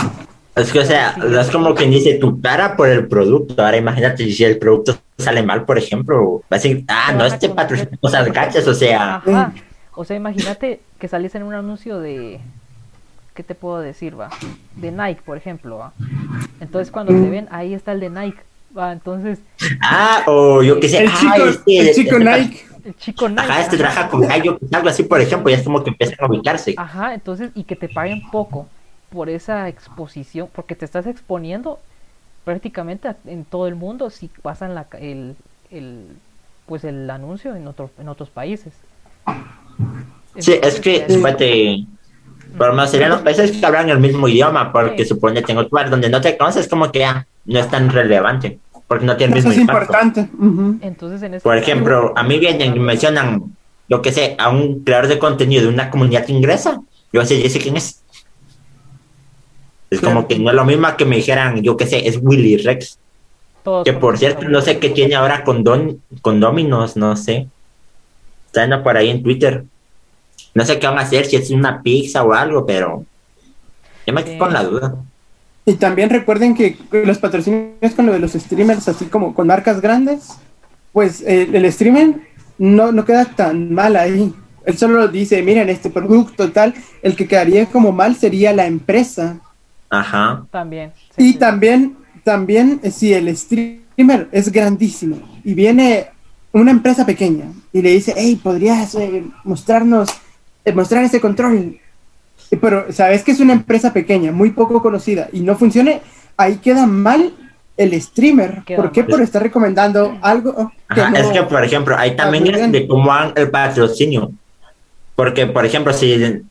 Es que, o sea, no es como quien dice tu cara por el producto. Ahora imagínate si el producto sale mal, por ejemplo. Va a decir, ah, no, este conocer. patrocina cosas gachas, o sea. Ajá. O sea, imagínate que saliese en un anuncio de... ¿Qué te puedo decir, va? De Nike, por ejemplo, va. Entonces cuando te ven, ahí está el de Nike, va. Entonces, Ah, o yo qué sé. El ah, chico, este- el chico este- Nike. El chico Nike. Ajá, este trabaja con gallo, algo así, por ejemplo, ya es como que empiezan a ubicarse. Ajá, entonces, y que te paguen poco por esa exposición, porque te estás exponiendo prácticamente en todo el mundo si pasan la, el, el, pues el anuncio en, otro, en otros países. Sí, es que, espérate, por lo menos serían los países que hablan el mismo idioma, porque Sí. supone que en otro lugar donde no te conoces, como que ya no es tan relevante, porque no tiene el mismo es impacto. importante. Ujú. Entonces, en ese Por caso- ejemplo, a mí vienen y mencionan, yo que sé, a un creador de contenido de una comunidad inglesa, yo sé, yo sé quién es. Es como que no es lo mismo que me dijeran, yo que sé, es Willy Rex. todos Que por cierto, no sé qué tiene ahora con, Don, con Dominos, no sé. Está yendo por ahí en Twitter. No sé qué van a hacer, si es una pizza o algo, pero yo me quedé Sí. con la duda. Y también recuerden que los patrocinios con lo de los streamers, así como con marcas grandes, pues eh, el streamer no, no queda tan mal ahí. Él solo dice, miren, este producto tal, el que quedaría como mal sería la empresa. Ajá. También. sí, Y sí. también, también eh, si el streamer es grandísimo y viene una empresa pequeña y le dice, hey, podrías eh, mostrarnos, eh, mostrar ese control. Pero sabes que es una empresa pequeña, muy poco conocida y no funcione, ahí queda mal el streamer. Queda ¿Por qué? mal. Por estar recomendando algo que Ajá, no- es que, por ejemplo, ahí también es de cómo hagan el patrocinio. Porque, por ejemplo, si,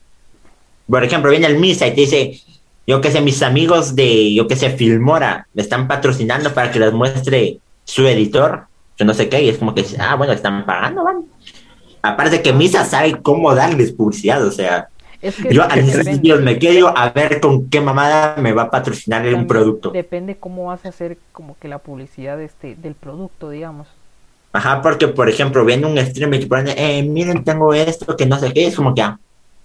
por ejemplo, viene el Misa y te dice, yo que sé, mis amigos de, yo que sé, Filmora, me están patrocinando para que les muestre su editor, yo no sé qué, y es como que, ah, bueno, están pagando, van. Aparte que Misa sabe cómo darles publicidad, o sea, Es que yo a esos depende. vídeos me quedo a ver con qué mamada me va a patrocinar un También producto. Depende cómo vas a hacer como que la publicidad de este, del producto, digamos. Ajá, porque por ejemplo, viene un streamer que pone, eh, miren, tengo esto, que no sé qué, es como que ah,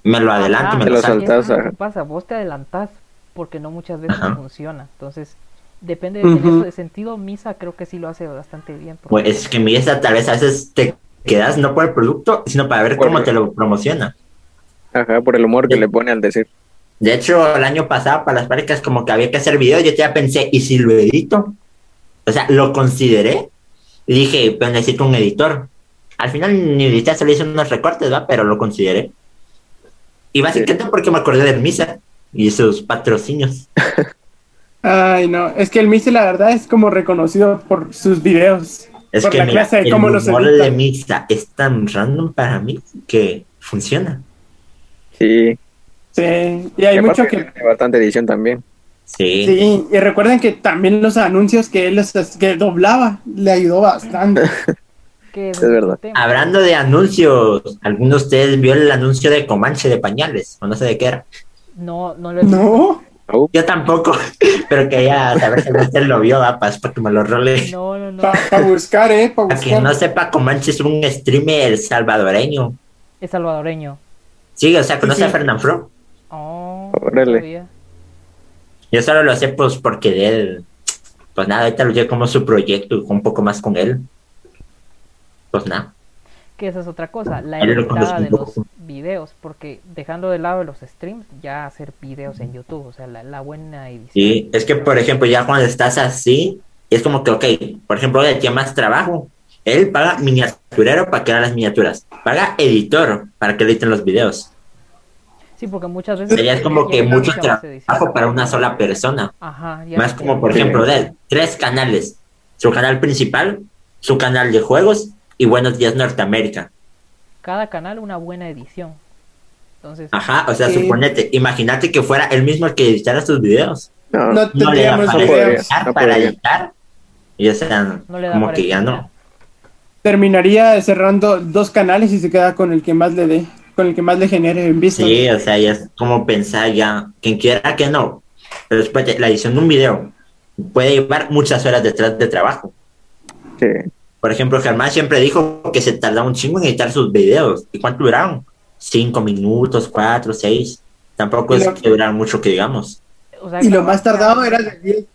me lo adelanto, Ajá, me Te lo y saltas, que pasa, vos te adelantás porque no muchas veces Ajá. funciona. Entonces, depende Ujú. en ese sentido, Misa creo que sí lo hace bastante bien. Pues es que mi esa tal vez a veces te quedas no por el producto, sino para ver cómo te lo promociona. Ajá, por el humor que Sí. le pone al decir. De hecho, el año pasado para las prácticas como que había que hacer videos, yo ya pensé, ¿y si lo edito? O sea, lo consideré y dije, pero necesito un editor. Al final ni edité, solo hice unos recortes, ¿va? Pero lo consideré. Y básicamente porque me acordé del Misa y sus patrocinios. Ay, no, es que el Misi la verdad es como reconocido por sus videos. Es por que la mira, clase de el cómo los humor edita. de Misa es tan random para mí que funciona. Sí. Sí, y hay Y mucho que... tiene bastante edición también. Sí. Sí, y recuerden que también los anuncios que él los- que doblaba le ayudó bastante. Es verdad. tema. Hablando de anuncios, ¿alguno de ustedes vio el anuncio de Comanche de pañales? O no sé de qué era. No, no lo he visto, No, Uh, Yo tampoco, pero quería saber si usted lo vio, apas, para que me lo role. No, no, no. Para buscar, ¿eh? Para Para quien no sepa, Comanche es un streamer salvadoreño. Es salvadoreño. Sí, o sea, conoce Sí, a. Fernand Fro. Oh, Órale. Yo solo lo sé, pues, porque de él. Pues nada, ahorita lo llevo como su proyecto y un poco más con él. Pues nada. Que esa es otra cosa, la editada de los videos, porque dejando de lado los streams, ya hacer videos en YouTube, o sea, la, la buena edición. Sí, es que, por ejemplo, ya cuando estás así, es como que, ok, por ejemplo, él tiene más trabajo. Él paga miniaturero para crear las miniaturas. Paga editor para que editen los videos. Sí, porque muchas veces... Sería como que mucho trabajo para una sola persona. Ajá, Más como, por ejemplo, de él, tres canales. Su canal principal, su canal de juegos y Buenos Días Norteamérica. Cada canal una buena edición. Entonces, Ajá, o sea, Sí. suponete, imagínate que fuera él mismo el que editara sus videos. no, No No le da para no para editar. Y o sea, no le da como para que ya no. Terminaría cerrando dos canales y se queda con el que más le dé, con el que más le genere en vista. Sí, o sea, ya es como pensar ya, quien quiera que no. Pero después de la edición de un video puede llevar muchas horas detrás de trabajo. sí. Por ejemplo, Germán siempre dijo que se tardaba un chingo en editar sus videos. ¿Y cuánto duraron? Cinco minutos, cuatro, seis. Tampoco es lo- que duraron mucho que digamos. o sea, Y lo más tardado era de 10.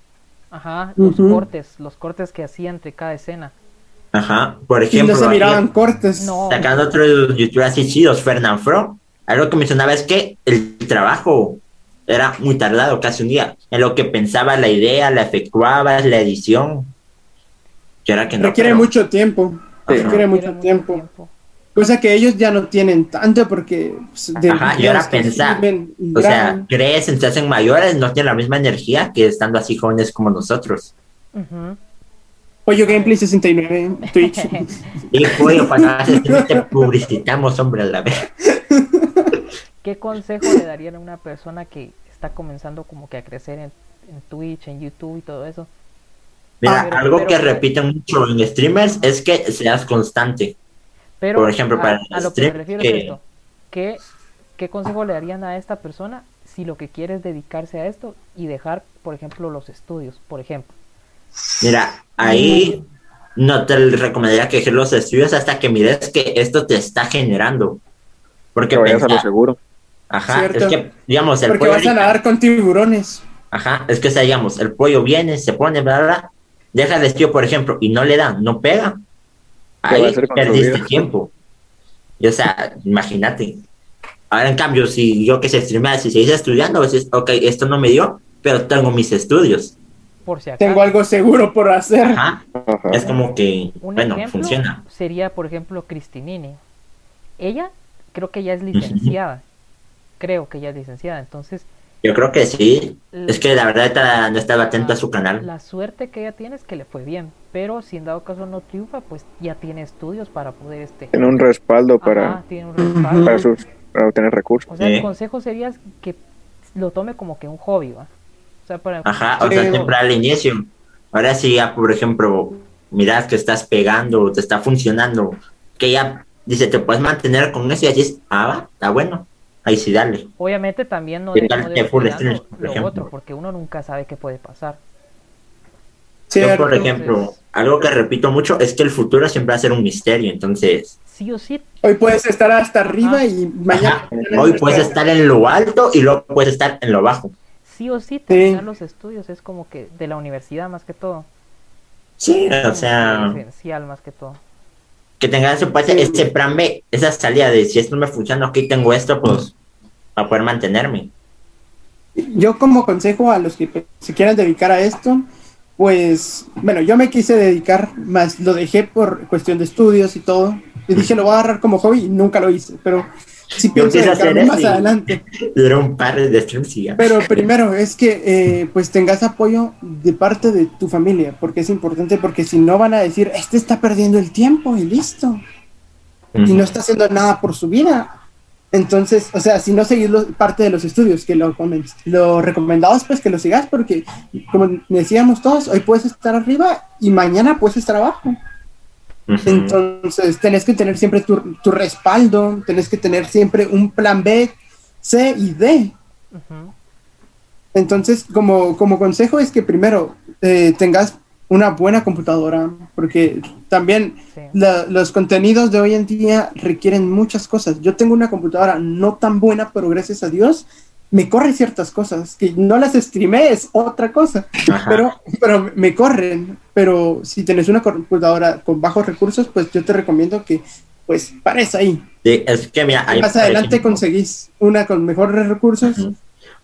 Ajá, los cortes, los cortes que hacía entre cada escena. Ajá. Por Y ejemplo, no se miraban cortes. No. sacando otros youtubers así chidos, Fernand Fro, algo que mencionaba es que el trabajo era muy tardado, casi un día. En lo que pensaba la idea, la efectuabas, la edición. Y ahora que no. Requiere pero- mucho tiempo. Sí. Requiere mucho Requiere tiempo. Cosa que ellos ya no tienen tanto porque... pues, de Ajá, y ahora pensar, y O sea, crecen, se hacen mayores, no tienen la misma energía que estando así jóvenes como nosotros. Ujú. Pollo Gameplay 69 en Twitch. Y pollo, para hacer te publicitamos, hombre, a la vez. ¿Qué consejo le darían a una persona que está comenzando como que a crecer en, en Twitch, en YouTube y todo eso? Mira, Ah, pero- algo pero- que repiten mucho en streamers es que seas constante. Pero Por ejemplo, a- para a, lo que me refiero que- es esto. ¿Qué, ¿Qué consejo le darían a esta persona si lo que quiere es dedicarse a esto y dejar, por ejemplo, los estudios, por ejemplo? Mira, ahí no te recomendaría que dejes los estudios hasta que mires que esto te está generando. Porque Que vayas a lo pensar- seguro. ajá, Cierto. es que, digamos, el Porque pollo vas a nadar con tiburones. Ajá, es que, o sea, digamos, el pollo viene, se pone, bla, bla, bla, deja el estudio, por ejemplo, y no le da, no pega. ¿Qué va a Ahí perdiste tiempo. Y, o sea, imagínate. Ahora, en cambio, si yo que se streamea, si seguís estudiando, dices, ok, esto no me dio, pero tengo mis estudios. Por si acaso. Tengo algo seguro por hacer. Ajá, Ajá. es como que, Un bueno, ejemplo funciona. sería, por ejemplo, Cristinini. Ella creo que ya es licenciada. Creo que ya es licenciada. Entonces, Yo creo que sí. l- Es que la verdad ta- no estaba atento a su canal. la suerte que ella tiene es que le fue bien. Pero si en dado caso no triunfa, pues ya tiene estudios para poder este. Tiene un respaldo Ajá, para, tiene un respaldo. para, sus, para obtener recursos. O sea, el Sí. consejo sería que lo tome como que un hobby, ¿va? O sea, para... Ajá, o sea, siempre al inicio. Ahora sí, ya, por ejemplo, miras que estás pegando, te está funcionando, que ya dice, te puedes mantener con eso y dices, ah, va, está bueno. Ahí sí, dale. Obviamente también no, ¿Qué de- no full streams, por lo ejemplo? otro, porque uno nunca sabe qué puede pasar. Yo, por ejemplo, algo que repito mucho es que el futuro siempre va a ser un misterio. Entonces, Sí o sí, Hoy puedes estar hasta arriba Ajá. y mañana. ajá, hoy puedes estar en lo alto y luego puedes estar en lo bajo. Sí o sí terminar los estudios es como que de la universidad más que todo. Sí, o sea, que esencial más que todo. que tengas ese, pues, Sí. ese plan B, esa salida de si esto no me funciona, ok, tengo esto, pues, para poder mantenerme. Yo como consejo a los que se quieran dedicar a esto, pues, bueno, yo me quise dedicar, más lo dejé por cuestión de estudios y todo. Y dije, lo voy a agarrar como hobby y nunca lo hice, pero sí pienso quise hacer más adelante. Un par de streams y ya. Pero primero es que eh, pues tengas apoyo de parte de tu familia, porque es importante, porque si no van a decir, este está perdiendo el tiempo y listo, y no está haciendo nada por su vida. Entonces, o sea, si no seguís parte de los estudios, que lo, lo recomendado es pues que lo sigas, porque como decíamos todos, hoy puedes estar arriba y mañana puedes estar abajo. Entonces, tenés que tener siempre tu, tu respaldo, tenés que tener siempre un plan B, C y D. Entonces, como, como consejo es que primero eh, tengas una buena computadora, porque también Sí. la- los contenidos de hoy en día requieren muchas cosas. Yo tengo una computadora no tan buena, pero gracias a Dios me corre ciertas cosas, que no las streamé es otra cosa, Ajá. pero, pero me corren. Pero si tenés una computadora con bajos recursos, pues yo te recomiendo que pues pares ahí. Sí, es que mira, ahí, Más adelante ejemplo, conseguís una con mejores recursos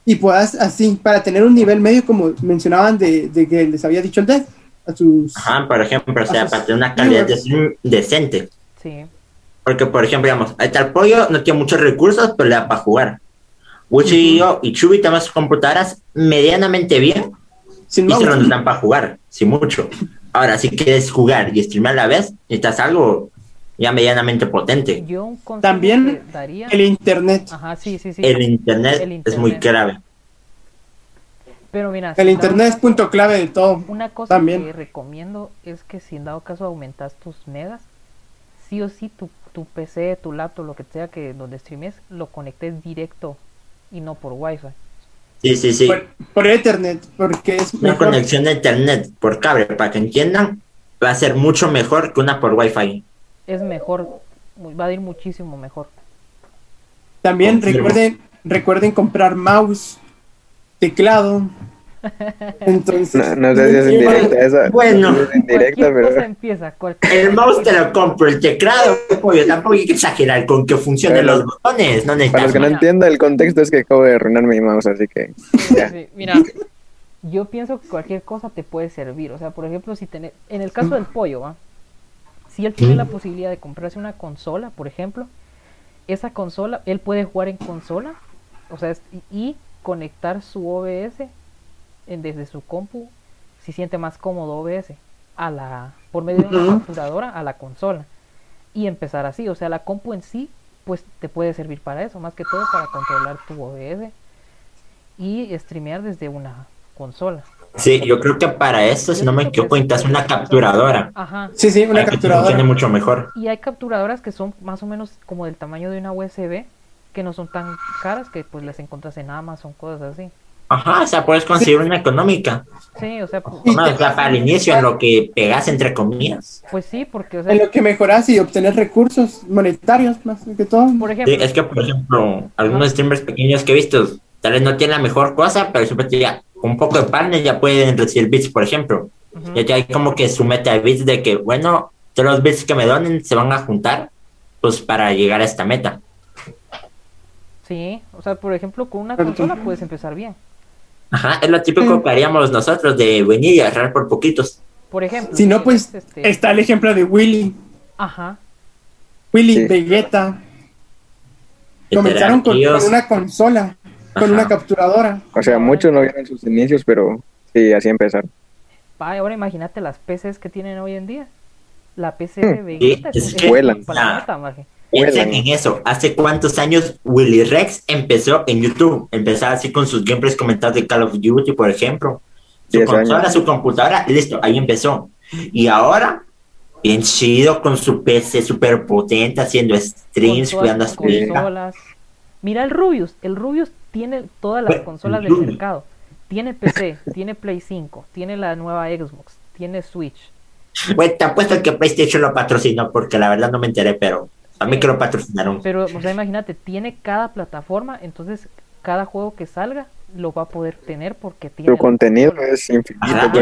y puedas así, para tener un nivel medio como mencionaban de, de que les había dicho el Death a sus... Ajá, por ejemplo, o sea, para tener una calidad de decente. Sí. Porque, por ejemplo, digamos, ahí está el pollo, no tiene muchos recursos, pero le da para jugar. Wichi y yo y Chubi tenemos computadoras medianamente bien Sin y se nos dan para jugar, sin mucho. Ahora, si quieres jugar y streamar a la vez, necesitas algo ya medianamente potente. También daría. El internet. Ajá, sí, sí, sí. El internet, El es muy internet. grave. Pero mira, El internet es punto clave de todo. Una cosa También. que recomiendo es que si en dado caso aumentas tus megas, sí o sí tu, tu PC, tu laptop, lo que sea que donde streames, lo conectes directo y no por wifi. Sí, sí, sí. Por, por Ethernet, porque es Una mejor. conexión de internet por cable, para que entiendan, va a ser mucho mejor que una por wifi. Es mejor, va a ir muchísimo mejor. También recuerden, recuerden comprar mouse, teclado. Entonces, No, no sé si es indirecta esa. Bueno. no sé si es indirecta, Cualquier cosa pero. empieza, El mouse te lo compro, el teclado, pollo, tampoco hay que exagerar con que funcionen los botones, no Para los necesitas que no Mira. entiendan el contexto, es que acabo de arruinar mi mouse, así que. Sí, mira, yo pienso que cualquier cosa te puede servir. O sea, por ejemplo, si tenés, en el caso del pollo, ¿va? si él tiene la posibilidad de comprarse una consola, por ejemplo, esa consola, él puede jugar en consola, o sea, y, y conectar su OBS en- desde su compu, si siente más cómodo OBS, a la, por medio de una capturadora a la consola. Y empezar así, o sea, la compu en sí, pues te puede servir para eso, más que todo para controlar tu OBS y streamear desde una consola. Sí, yo creo que para esto, si no me equivoco, necesitas una capturadora. Ajá. sí, sí, una para te funcione capturadora. mucho mejor. Y hay capturadoras que son más o menos como del tamaño de una USB, que no son tan caras, que pues las encuentras en Amazon, cosas así. Ajá, o sea, puedes conseguir una económica. Sí, o sea, pu- Y No, te- o sea, para el inicio, en lo que pegas entre comillas. pues sí, porque, o sea, En lo que mejoras y obtener recursos monetarios, más que todo. por Sí, ejemplo, es que, por ejemplo, algunos streamers pequeños que he visto, tal vez no tienen la mejor cosa, pero siempre te diga, con un poco de partner ya pueden recibir bits, por ejemplo. Ya que hay como que su meta de bits de que, bueno, todos los bits que me donen se van a juntar, pues para llegar a esta meta. sí, o sea, por ejemplo, con una consola puedes empezar bien. Ajá, es lo típico Mm. que haríamos nosotros de venir y agarrar por poquitos. Por ejemplo, Si no, pues este, está el ejemplo de Willy. ajá, Willy, Sí. Vegeta. Comenzaron con, una consola, con Ajá. una capturadora. O sea, muchos no vieron sus inicios, pero sí, así empezaron. pa, ahora imagínate las PCs que tienen hoy en día. La PC Hmm, de Vegeta es es, que- Vuelan. Piensen en eso. ¿Hace cuántos años Willy Rex empezó en YouTube? Empezaba así con sus gameplays comentados de Call of Duty, por ejemplo. Su Diez consola, años. su computadora, listo, ahí empezó. Y ahora, bien chido con su PC súper potente, haciendo streams, con jugando a su hija. consolas. Mira el Rubius, el Rubius tiene todas las Bueno, consolas el del mercado. Tiene PC, tiene Play 5, tiene la nueva Xbox, tiene Switch. Güey, te apuesto que PlayStation lo patrocinó, porque la verdad no me enteré, pero a mí que lo patrocinaron. Pero, o sea, imagínate, tiene cada plataforma, entonces cada juego que salga lo va a poder tener porque tiene Su contenido es infinito. Ajá,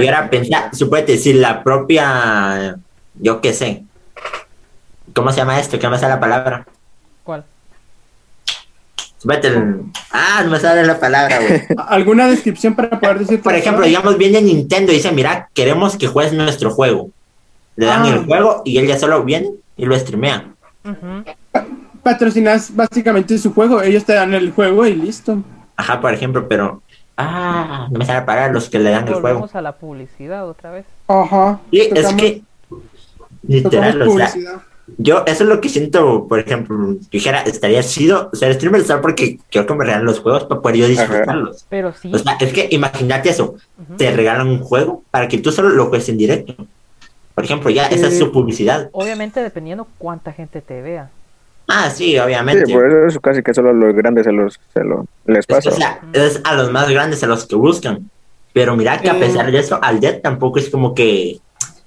si la propia, yo qué sé, ¿cómo se llama esto? ¿Qué me sale la palabra? ¿Cuál? El- ah, no me sale la palabra, güey. ¿Alguna descripción para poder decir? Por ejemplo, digamos, viene Nintendo y dice, mira, queremos que juegues nuestro juego. Le dan Ah. el juego y él ya solo viene y lo streamea. Patrocinas básicamente su juego, ellos te dan el juego y listo. Ajá, por ejemplo, pero, ah, no me sale la palabra los que le dan el juego. Volvemos a la publicidad otra vez. Ajá. Sí, es que, literal, o sea. Yo, eso es lo que siento, por ejemplo, dijera, estaría chido ser streamer, ¿sabes? Porque quiero que me regalen los juegos para poder yo disfrutarlos. Pero sí, O sea, es que imagínate eso, te regalan un juego para que tú solo lo juegues en directo. Por ejemplo, ya esa es Eh, su publicidad. obviamente dependiendo cuánta gente te vea. Ah, sí, Sí, obviamente. por eso casi que solo a los grandes se los se lo, les Es, que, pasa. o sea, es a los más grandes a los que buscan. Pero mira que a Eh. pesar de eso, al Dead tampoco es como que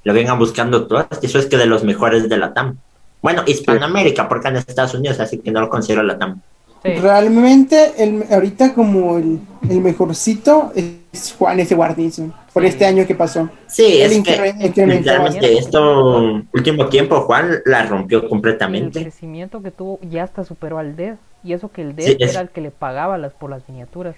lo vengan buscando todas. Eso es que de los mejores de la TAM. Bueno, Hispanoamérica, porque en Estados Unidos, así que no lo considero la TAM. Sí. Realmente, el, ahorita como el, el mejorcito es Juan S. Guarnizo, por Sí. este año que pasó. Sí, El es que incrementó. literalmente esto último tiempo Juan la rompió El completamente. crecimiento que tuvo ya hasta superó al Dead. Y eso que el Dead Sí, es- era el que le pagaba las por las miniaturas.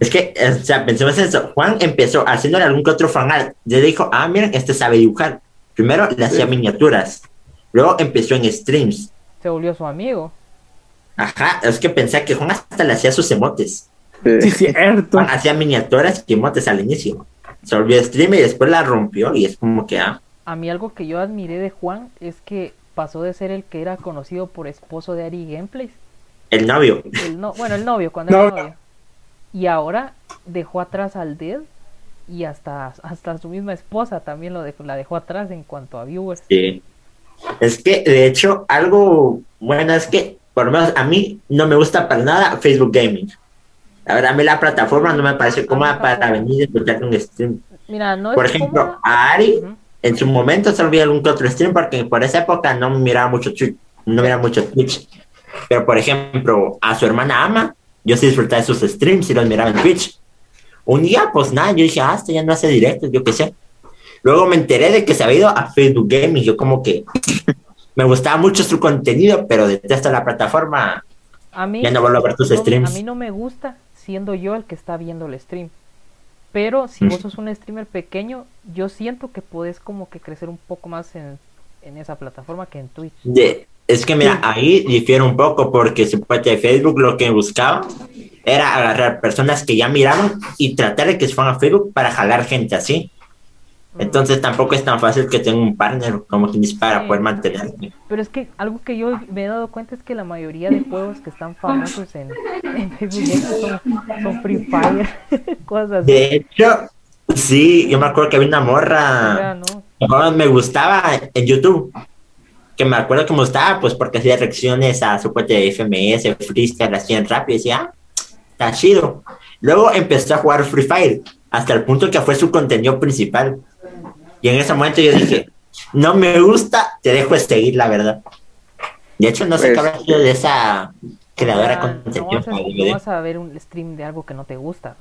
Es que, o sea, pensemos en eso. Juan empezó haciéndole algún que otro fanart. Le dijo, ah, miren, este sabe dibujar. Primero le hacía miniaturas. Luego empezó en streams. Se volvió su amigo. Ajá, es que pensé que Juan hasta le hacía sus emotes. Sí. Sí, cierto. Juan hacía miniaturas y emotes al inicio. Se volvió streamer y después la rompió y es como que, ah, A mí algo que yo admiré de Juan es que pasó de ser el que era conocido por esposo de Ari Gameplays. el novio. El no, bueno, el novio, cuando No. era novio. Y ahora dejó atrás al Dead y hasta, hasta su misma esposa también lo dejó, la dejó atrás en cuanto a viewers. Sí. Es que, de hecho, algo bueno es que, por lo menos a mí, no me gusta para nada Facebook Gaming. La verdad, a mí la plataforma no me parece cómoda para venir y escuchar un stream. Mira, no es Por ejemplo, cómoda. a Ari, en su momento vi algún que otro stream porque por esa época no miraba mucho Twitch. No miraba mucho Twitch. Pero, por ejemplo, a su hermana Ama, yo sí disfrutaba de sus streams y los miraba en Twitch. Un día, pues nada, yo dije, ah, esto ya no hace directos, yo qué sé. Luego me enteré de que se había ido a Facebook Gaming. Yo como que me gustaba mucho su contenido, pero detesto la plataforma. A mí, Ya no vuelvo a ver tus no- streams. A mí no me gusta siendo yo el que está viendo el stream. Pero si Mm. vos sos un streamer pequeño, yo siento que podés como que crecer un poco más en, en esa plataforma que en Twitch. De- es que mira, ahí difiere un poco porque supuestamente de Facebook lo que buscaba era agarrar personas que ya miraban y tratar de que se fueran a Facebook para jalar gente así. Entonces tampoco es tan fácil que tenga un partner como quien dice para Sí. poder mantenerse. Pero es que algo que yo me he dado cuenta es que la mayoría de juegos que están famosos en, en Facebook son, son Free Fire, cosas así. De hecho, sí, yo me acuerdo que había una morra ¿no? que me gustaba en YouTube. Que me acuerdo que me gustaba, pues porque hacía reacciones a su cuenta de FMS, freestyle, hacían rápido y decía, ah, está chido. Luego empezó a jugar Free Fire, hasta el punto que fue su contenido principal. Y en ese momento yo dije, no me gusta, te dejo de seguir, la verdad. De hecho, no sé Pues- qué habrá sido de esa creadora Ya, no, vas a, no vas a ver un stream de algo que no te gusta.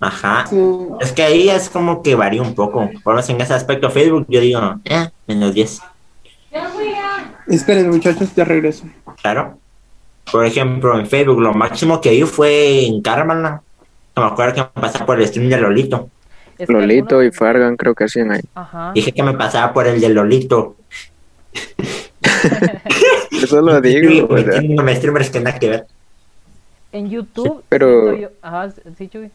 Ajá. Sí. Es que ahí es como que varía un poco. Por lo menos en ese aspecto Facebook, yo digo, eh, menos 10. Esperen, muchachos, ya regreso. Claro. Por ejemplo, en Facebook lo máximo que vi fue en Carmala. No me acuerdo que me pasaba por el stream de Lolito. Es que Lolito y Fargan creo que hacían ahí. Ajá. Dije que me pasaba por el de Lolito. Eso lo digo, o sea, No me streamers que nada que ver. En YouTube. pero- siento yo- Ajá, sí, Chuy.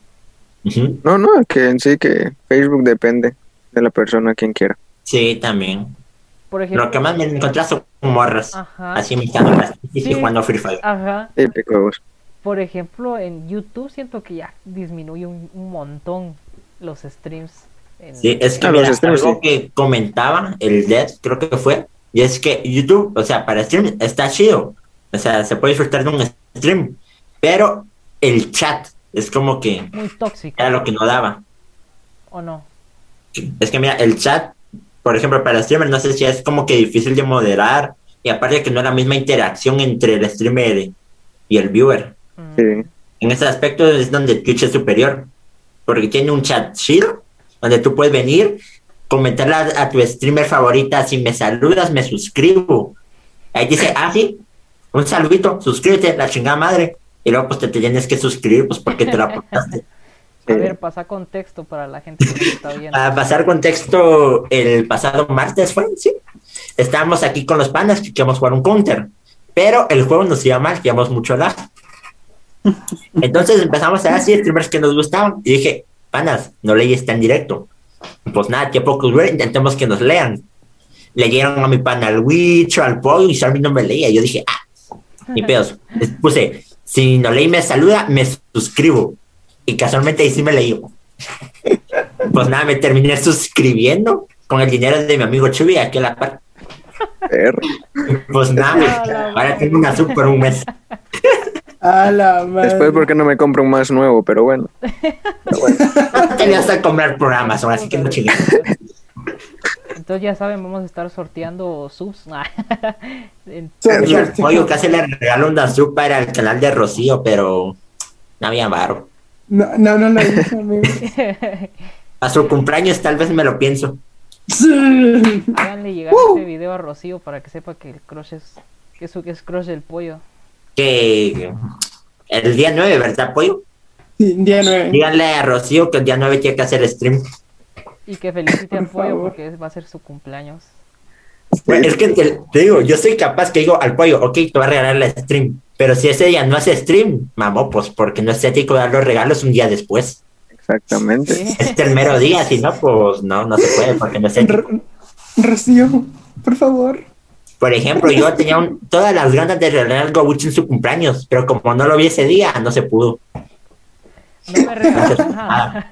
Ujú. No, no, que en sí que Facebook depende de la persona quien quiera. Sí, también. Por ejemplo. Lo que más me encontré son morras. Ajá. Así imitando las y Sí. jugando Free Fire. Ajá. Típico. Por ejemplo, en YouTube siento que ya disminuye un, un montón los streams. en- Sí, es que Ah, los mira, streams, algo sí. que comentaba el Dead, creo que fue, y es que YouTube, o sea, para stream está chido. O sea, se puede disfrutar de un stream, pero el chat es como que Muy tóxico. era lo que no daba. ¿O no? Es que mira, el chat, por ejemplo, para streamer, no sé si es como que difícil de moderar, y aparte que no es la misma interacción entre el streamer y el viewer. Mm, Sí. En ese aspecto es donde Twitch es superior, porque tiene un chat chido, donde tú puedes venir, comentarle a, a tu streamer favorita, si me saludas, me suscribo. Ahí dice, ah, sí, un saludito, suscríbete, la chingada madre. Y luego pues te tienes que suscribir, pues porque te lo apuntaste. A ver, pasa contexto para la gente que está viendo. Para pasar contexto, el pasado martes fue, sí. Estábamos aquí con los panas que queríamos jugar un counter, pero el juego nos iba mal, llevamos mucho lag. Entonces empezamos a ver así streamers que nos gustaban y dije, panas, no leí está en directo. Pues nada, que poco dure, intentemos que nos lean. Leyeron a mi pana al Wicho, al Pollo y a mí no me leía. Yo dije, ah, ni pedos. Les puse, si no leí me saluda, me suscribo. Y casualmente ahí sí me leí. Pues nada, me terminé suscribiendo con el dinero de mi amigo Chubi aquí a la par. Pues nada, ahora tengo una sub por un mes. A la madre. Después, ¿por qué no me compro un más nuevo? Pero bueno. Pero bueno. No tenías que comprar programas, ahora sí que no chingué. Entonces ya saben, vamos a estar sorteando subs. En- Sorry, Y al sorry. pollo casi le regaló una sub para el canal de Rocío, pero no había varo. No, no, no amigo. A su cumpleaños tal vez me lo pienso. Sí. Háganle llegar Uh. este video a Rocío para que sepa que el crush es que su que es crush del pollo. Que el día 9, ¿verdad, pollo? Sí, día 9. Díganle a Rocío que el día 9 tiene que hacer stream. Y que felicite Por pollo porque va a ser su cumpleaños. Bueno, es que te, te digo, yo soy capaz que digo al pollo, ok, te voy a regalar la stream. Pero si ese día no hace stream, mamó, pues porque no es ético dar los regalos un día después. Exactamente. Sí. Es el mero día, si no, pues no, no se puede porque no es ético. Rocío, por favor. Por ejemplo, yo tenía un- todas las ganas de regalar algo a Bucho en su cumpleaños, pero como no lo vi ese día, no se pudo. No me regalas nada.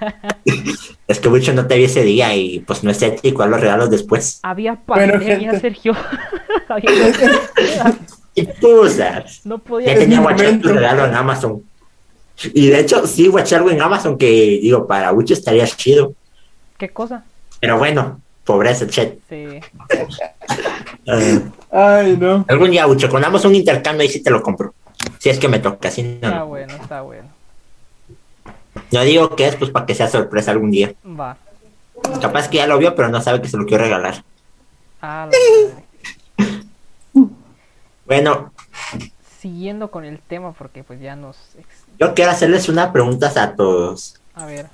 Es que Bucho no te vi ese día y pues no es ético dar los regalos después. Había Bueno, pandemia, gente. Sergio. Había- Y tú, sabes, no ya podía. Es tenía guachar tu regalo en Amazon. Y de hecho, sí, guachar algo en Amazon que digo, para Bucho estaría chido. ¿Qué cosa? Pero bueno, pobreza, chat. Sí. Eh, Ay, no. algún día, Bucho, cuando hagamos un intercambio ahí sí te lo compro. Si es que me toca, si no, Está no. bueno, está bueno. No digo que es pues para que sea sorpresa algún día. Va. Capaz que ya lo vio, pero no sabe que se lo quiero regalar. A la madre. Bueno, Siguiendo con el tema porque pues ya nos... yo quiero hacerles una pregunta a todos. A ver.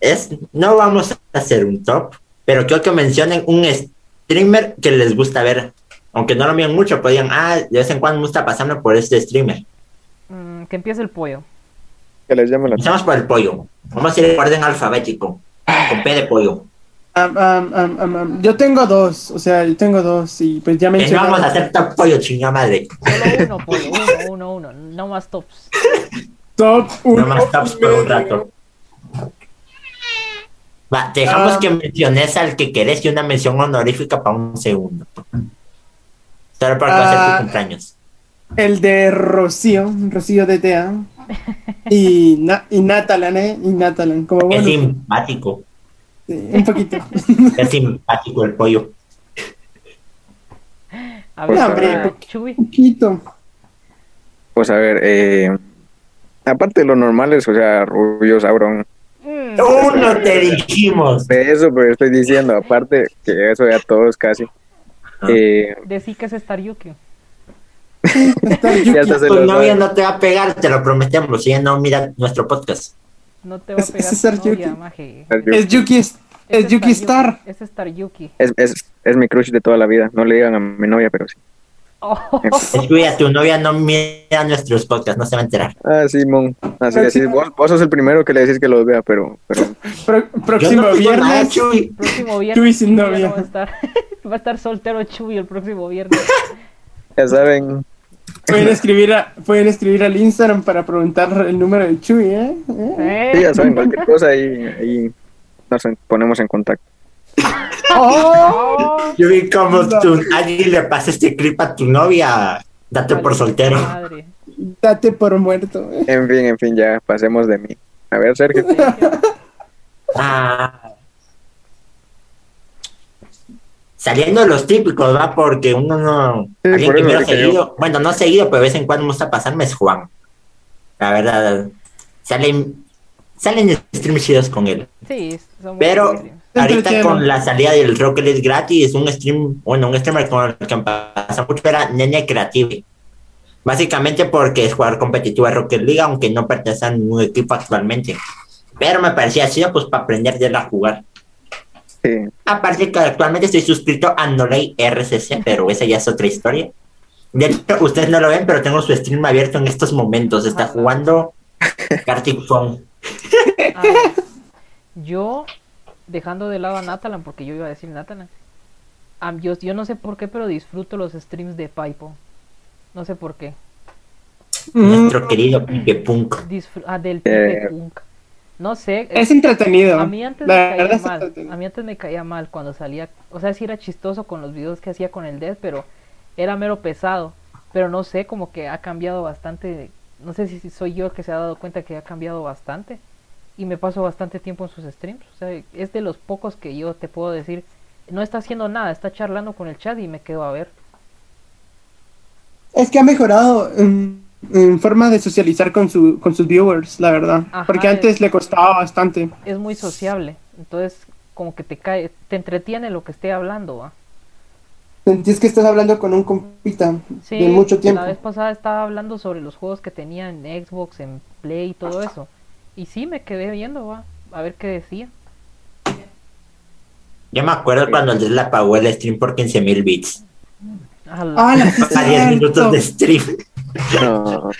Es, no vamos a hacer un top, pero quiero que mencionen un streamer que les gusta ver. Aunque no lo miren mucho, digan, ah, de vez en cuando me gusta pasarme por este streamer. mm, que empiece el pollo. Que les llame la Empezamos por el pollo. Vamos a ir en orden alfabético. Con P de pollo. Yo tengo dos, o sea, yo tengo dos y pues ya no mencionaron. vamos a hacer top pollo, chingada madre. Solo uno, pollo. Uno, uno, uno. No más tops. Top uno. No más tops por un rato. Va, dejamos Ah. que menciones al que querés y una mención honorífica para un segundo. Solo para Ah. tu cumpleaños. El de Rocío, Rocío DTA. Y, Na- y Natalan, ¿eh? Y Natalan, como Es bueno. simpático. sí, un poquito. Es simpático el pollo. A ver, No, hombre. Un poquito. Pues a ver, eh, aparte de los normales, o sea, Rubio, Sauron, Uno te dijimos. de eso, pero estoy diciendo, aparte que eso ya todos casi. Eh, Decí que es Star Yuki. Ya Tu novia doy. no te va a pegar, te lo prometemos. Si ella no mira nuestro podcast. No te va a Es- pegar es tu novia, maje. Es Yuki, es, Es es Yuki Star. Es Star Yuki. Es, es, es mi crush de toda la vida. No le digan a mi novia, pero sí. Oh, Es que oye, tu novia no mira nuestros podcasts, no se va a enterar. Ah, sí, Mon. Así que sí, vos, vos sos el primero que le decís que los vea, pero, pero Pro- Yo próximo no digo nada, viernes. Chuy. próximo viernes. Chuy sin novia. no va, a estar, va a estar soltero Chuy el próximo viernes. ya saben. Pueden escribir, a- pueden escribir al Instagram para preguntar el número de Chuy, ¿eh? ¿Eh? Sí, ya saben, cualquier cosa ahí, ahí nos ponemos en contacto. ¡Oh! Yo vi como No. tu, alguien le pasa este clip a tu novia. Date por soltero. Madre. Date por muerto. ¿eh? En fin, en fin, ya pasemos de mí. A ver, Sergio. Ah. Saliendo de los típicos, ¿va? Porque uno no. Sí, alguien por que dije yo. seguido. Bueno, no seguido, pero de vez en cuando me gusta pasarme es Juan. La verdad. Salen. Salen streams chidos con él. Sí, son muy Pero. Ahorita con la salida del Rocket League gratis, un stream, bueno, un streamer con el que pasa mucho era Nene Creative. Básicamente porque es jugador competitivo de Rocket League, aunque no pertenece a ningún equipo actualmente. Pero me parecía chido pues para aprender de él a jugar. Sí. Aparte que actualmente estoy suscrito a Nolay RCC, pero esa ya es otra historia. De hecho, ustedes no lo ven, pero tengo su stream abierto en estos momentos. Está jugando Gartic Phone. Ah, yo, dejando de lado a Natalan, porque yo iba a decir Natalan, yo, yo no sé por qué, pero disfruto los streams de Paipo. No sé por qué. Mm, Nuestro querido Pipe Punk. Disfr- ah, del Eh. Pipe Punk. No sé. Es entretenido. A mí antes La me caía mal. A mí antes me caía mal cuando salía. O sea, sí era chistoso con los videos que hacía con el Dead, pero era mero pesado. Pero no sé, como que ha cambiado bastante. No sé si si soy yo el que se ha dado cuenta que ha cambiado bastante. Y me paso bastante tiempo en sus streams. O sea, es de los pocos que yo te puedo decir. No está haciendo nada, está charlando con el chat y me quedo a ver. Es que ha mejorado en, en forma de socializar con, su, con sus viewers, la verdad. Ajá, Porque es- antes le costaba bastante. Es muy sociable. Entonces, como que te cae, te entretiene lo que esté hablando. ¿va? Sentís que estás hablando con un compita Sí, de mucho tiempo. la vez pasada estaba hablando sobre los juegos que tenía en Xbox, en Play y todo eso. Y sí, me quedé viendo, va, a ver qué decía. Yo me acuerdo cuando Andrés le apagó el stream por 15.000 bits. A la- Ah, la- sí, A 10 minutos de stream. No. sí,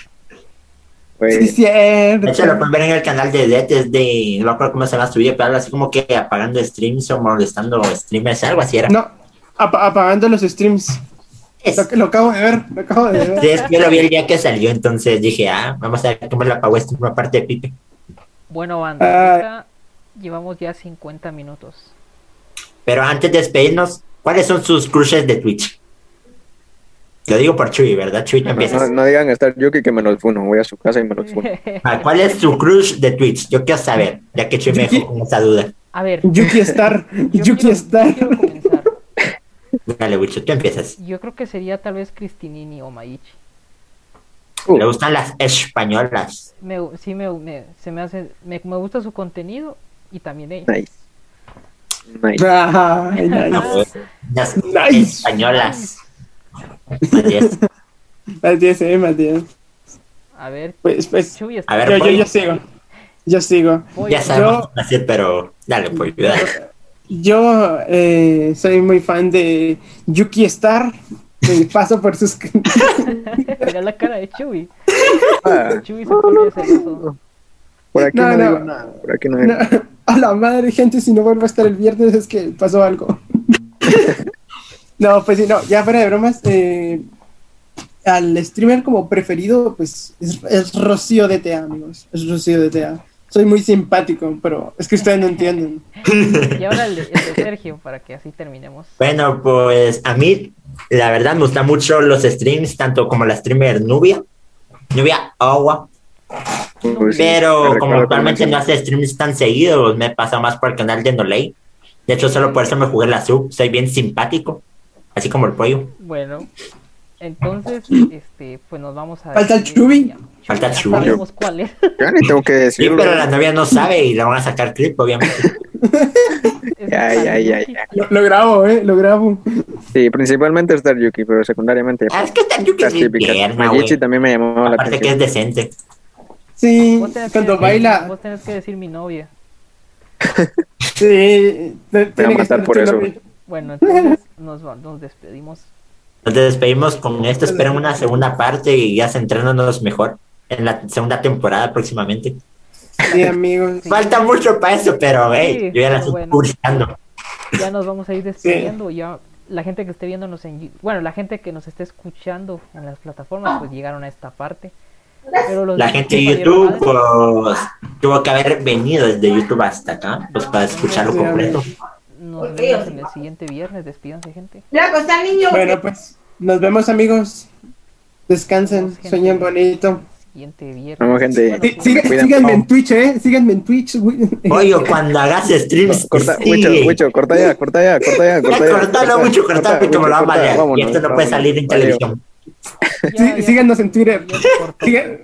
Güey, cierto. De hecho, lo pueden ver en el canal de Dead, es de, no me acuerdo cómo se llama su video, pero algo así como que apagando streams o molestando streamers, algo así era. No, apa- apagando los streams. Es- Lo, lo acabo de ver, lo acabo de ver. Sí, es que yo lo vi el día que salió, entonces dije, ah, vamos a ver cómo le apagó stream aparte de Pipe. Bueno, banda, ahorita llevamos ya 50 minutos. Pero antes de despedirnos, ¿cuáles son sus crushes de Twitch? Lo digo por Chuy, ¿verdad? Chuy, empiezas. no, no digan estar Yuki que me los funo. Voy a su casa y me los funo. Ah, ¿Cuál es su crush de Twitch? Yo quiero saber, ya que Chuy me dejó con esa duda. A ver, Yuki Star, yo Yuki quiero- Star. yo. Dale, Wicho, tú empiezas. Yo creo que sería tal vez Cristinini o Maichi. Uh, ¿Le gustan las españolas? Me, sí, me, me- se me hace, me, me gusta su contenido y también ella. nice. Nice. Ay, No, nice. Las Nice. españolas. Más 10, eh, más 10. A ver, Pues, pues, yo, Chuy está A ver, yo, yo sigo. Yo sigo. Voy, Ya sabemos qué hacer, pero dale, pues, dale. Yo eh, soy muy fan de Yuki Star. Me paso por sus. Mira la cara de Chuy. Ah, Chuy se pone celoso. por aquí No, no, no. digo nada. Por aquí no digo No, a la madre, gente, si no vuelvo a estar el viernes es que pasó algo. no, pues sí, no, ya fuera de bromas. eh, al streamer como preferido, pues es, es Rocío DTA, amigos. Es Rocío DTA. Soy muy simpático, pero es que ustedes no entienden. Y ahora el de, el de Sergio, para que así terminemos. Bueno, pues a mí, la verdad, me gustan mucho los streams, tanto como la streamer Nubia. Nubia Agua. Pues sí, Pero como actualmente no hace streams tan seguidos, me pasa más por el canal de Nolay. De hecho, solo por eso me jugué la sub. Soy bien simpático, así como el pollo. Bueno, entonces, este, pues nos vamos a. Falta el Chubi. Falta Ya Chubi. sabemos cuál es. Ya ni tengo que Sí, decirlo. pero la novia no sabe y la van a sacar clip, obviamente. Ya, ya, ya, ya. Lo, lo grabo, eh, lo grabo. Sí, principalmente Star Yuki, pero secundariamente. Ah, es que esta Yuki las es bien también me llamó la Aparte que es atención. decente. Sí, Vos tenés que cuando decir- baila. Vos tenés que decir mi novia. Sí, te- tiene que matar por eso. novia. Bueno, entonces nos, nos despedimos. Nos despedimos con esto. Esperen una segunda parte y ya centrándonos mejor en la segunda temporada próximamente. Sí, amigos. Sí. Falta mucho para eso, pero hey, Sí, yo ya la estoy bueno. cursando. Ya nos vamos a ir despidiendo. Ya la gente que esté viéndonos en bueno, la gente que nos esté escuchando en las plataformas, pues llegaron a esta parte. Pero los La gente de YouTube, pues, tuvo que haber venido desde YouTube hasta acá, pues, para escucharlo Sí, completo. Nos vemos en el siguiente viernes. Despídanse, gente. Niño. Bueno, pues nos vemos, amigos. Descansen, sueñen bonito. Siguiente viernes. Vamos, gente. Bueno, Sí, sí, síganme en Twitch, eh. Síganme en Twitch. Oye, cuando hagas streams, Corta, sí. Wicho, Wicho, corta ya, corta ya, corta ya, corta Ya, cortalo mucho, cortalo, que me lo va a corta. Y vámonos, esto no puede vámonos. salir en Vale, televisión. ya- Sí, ya- síganos en Twitter. Siga-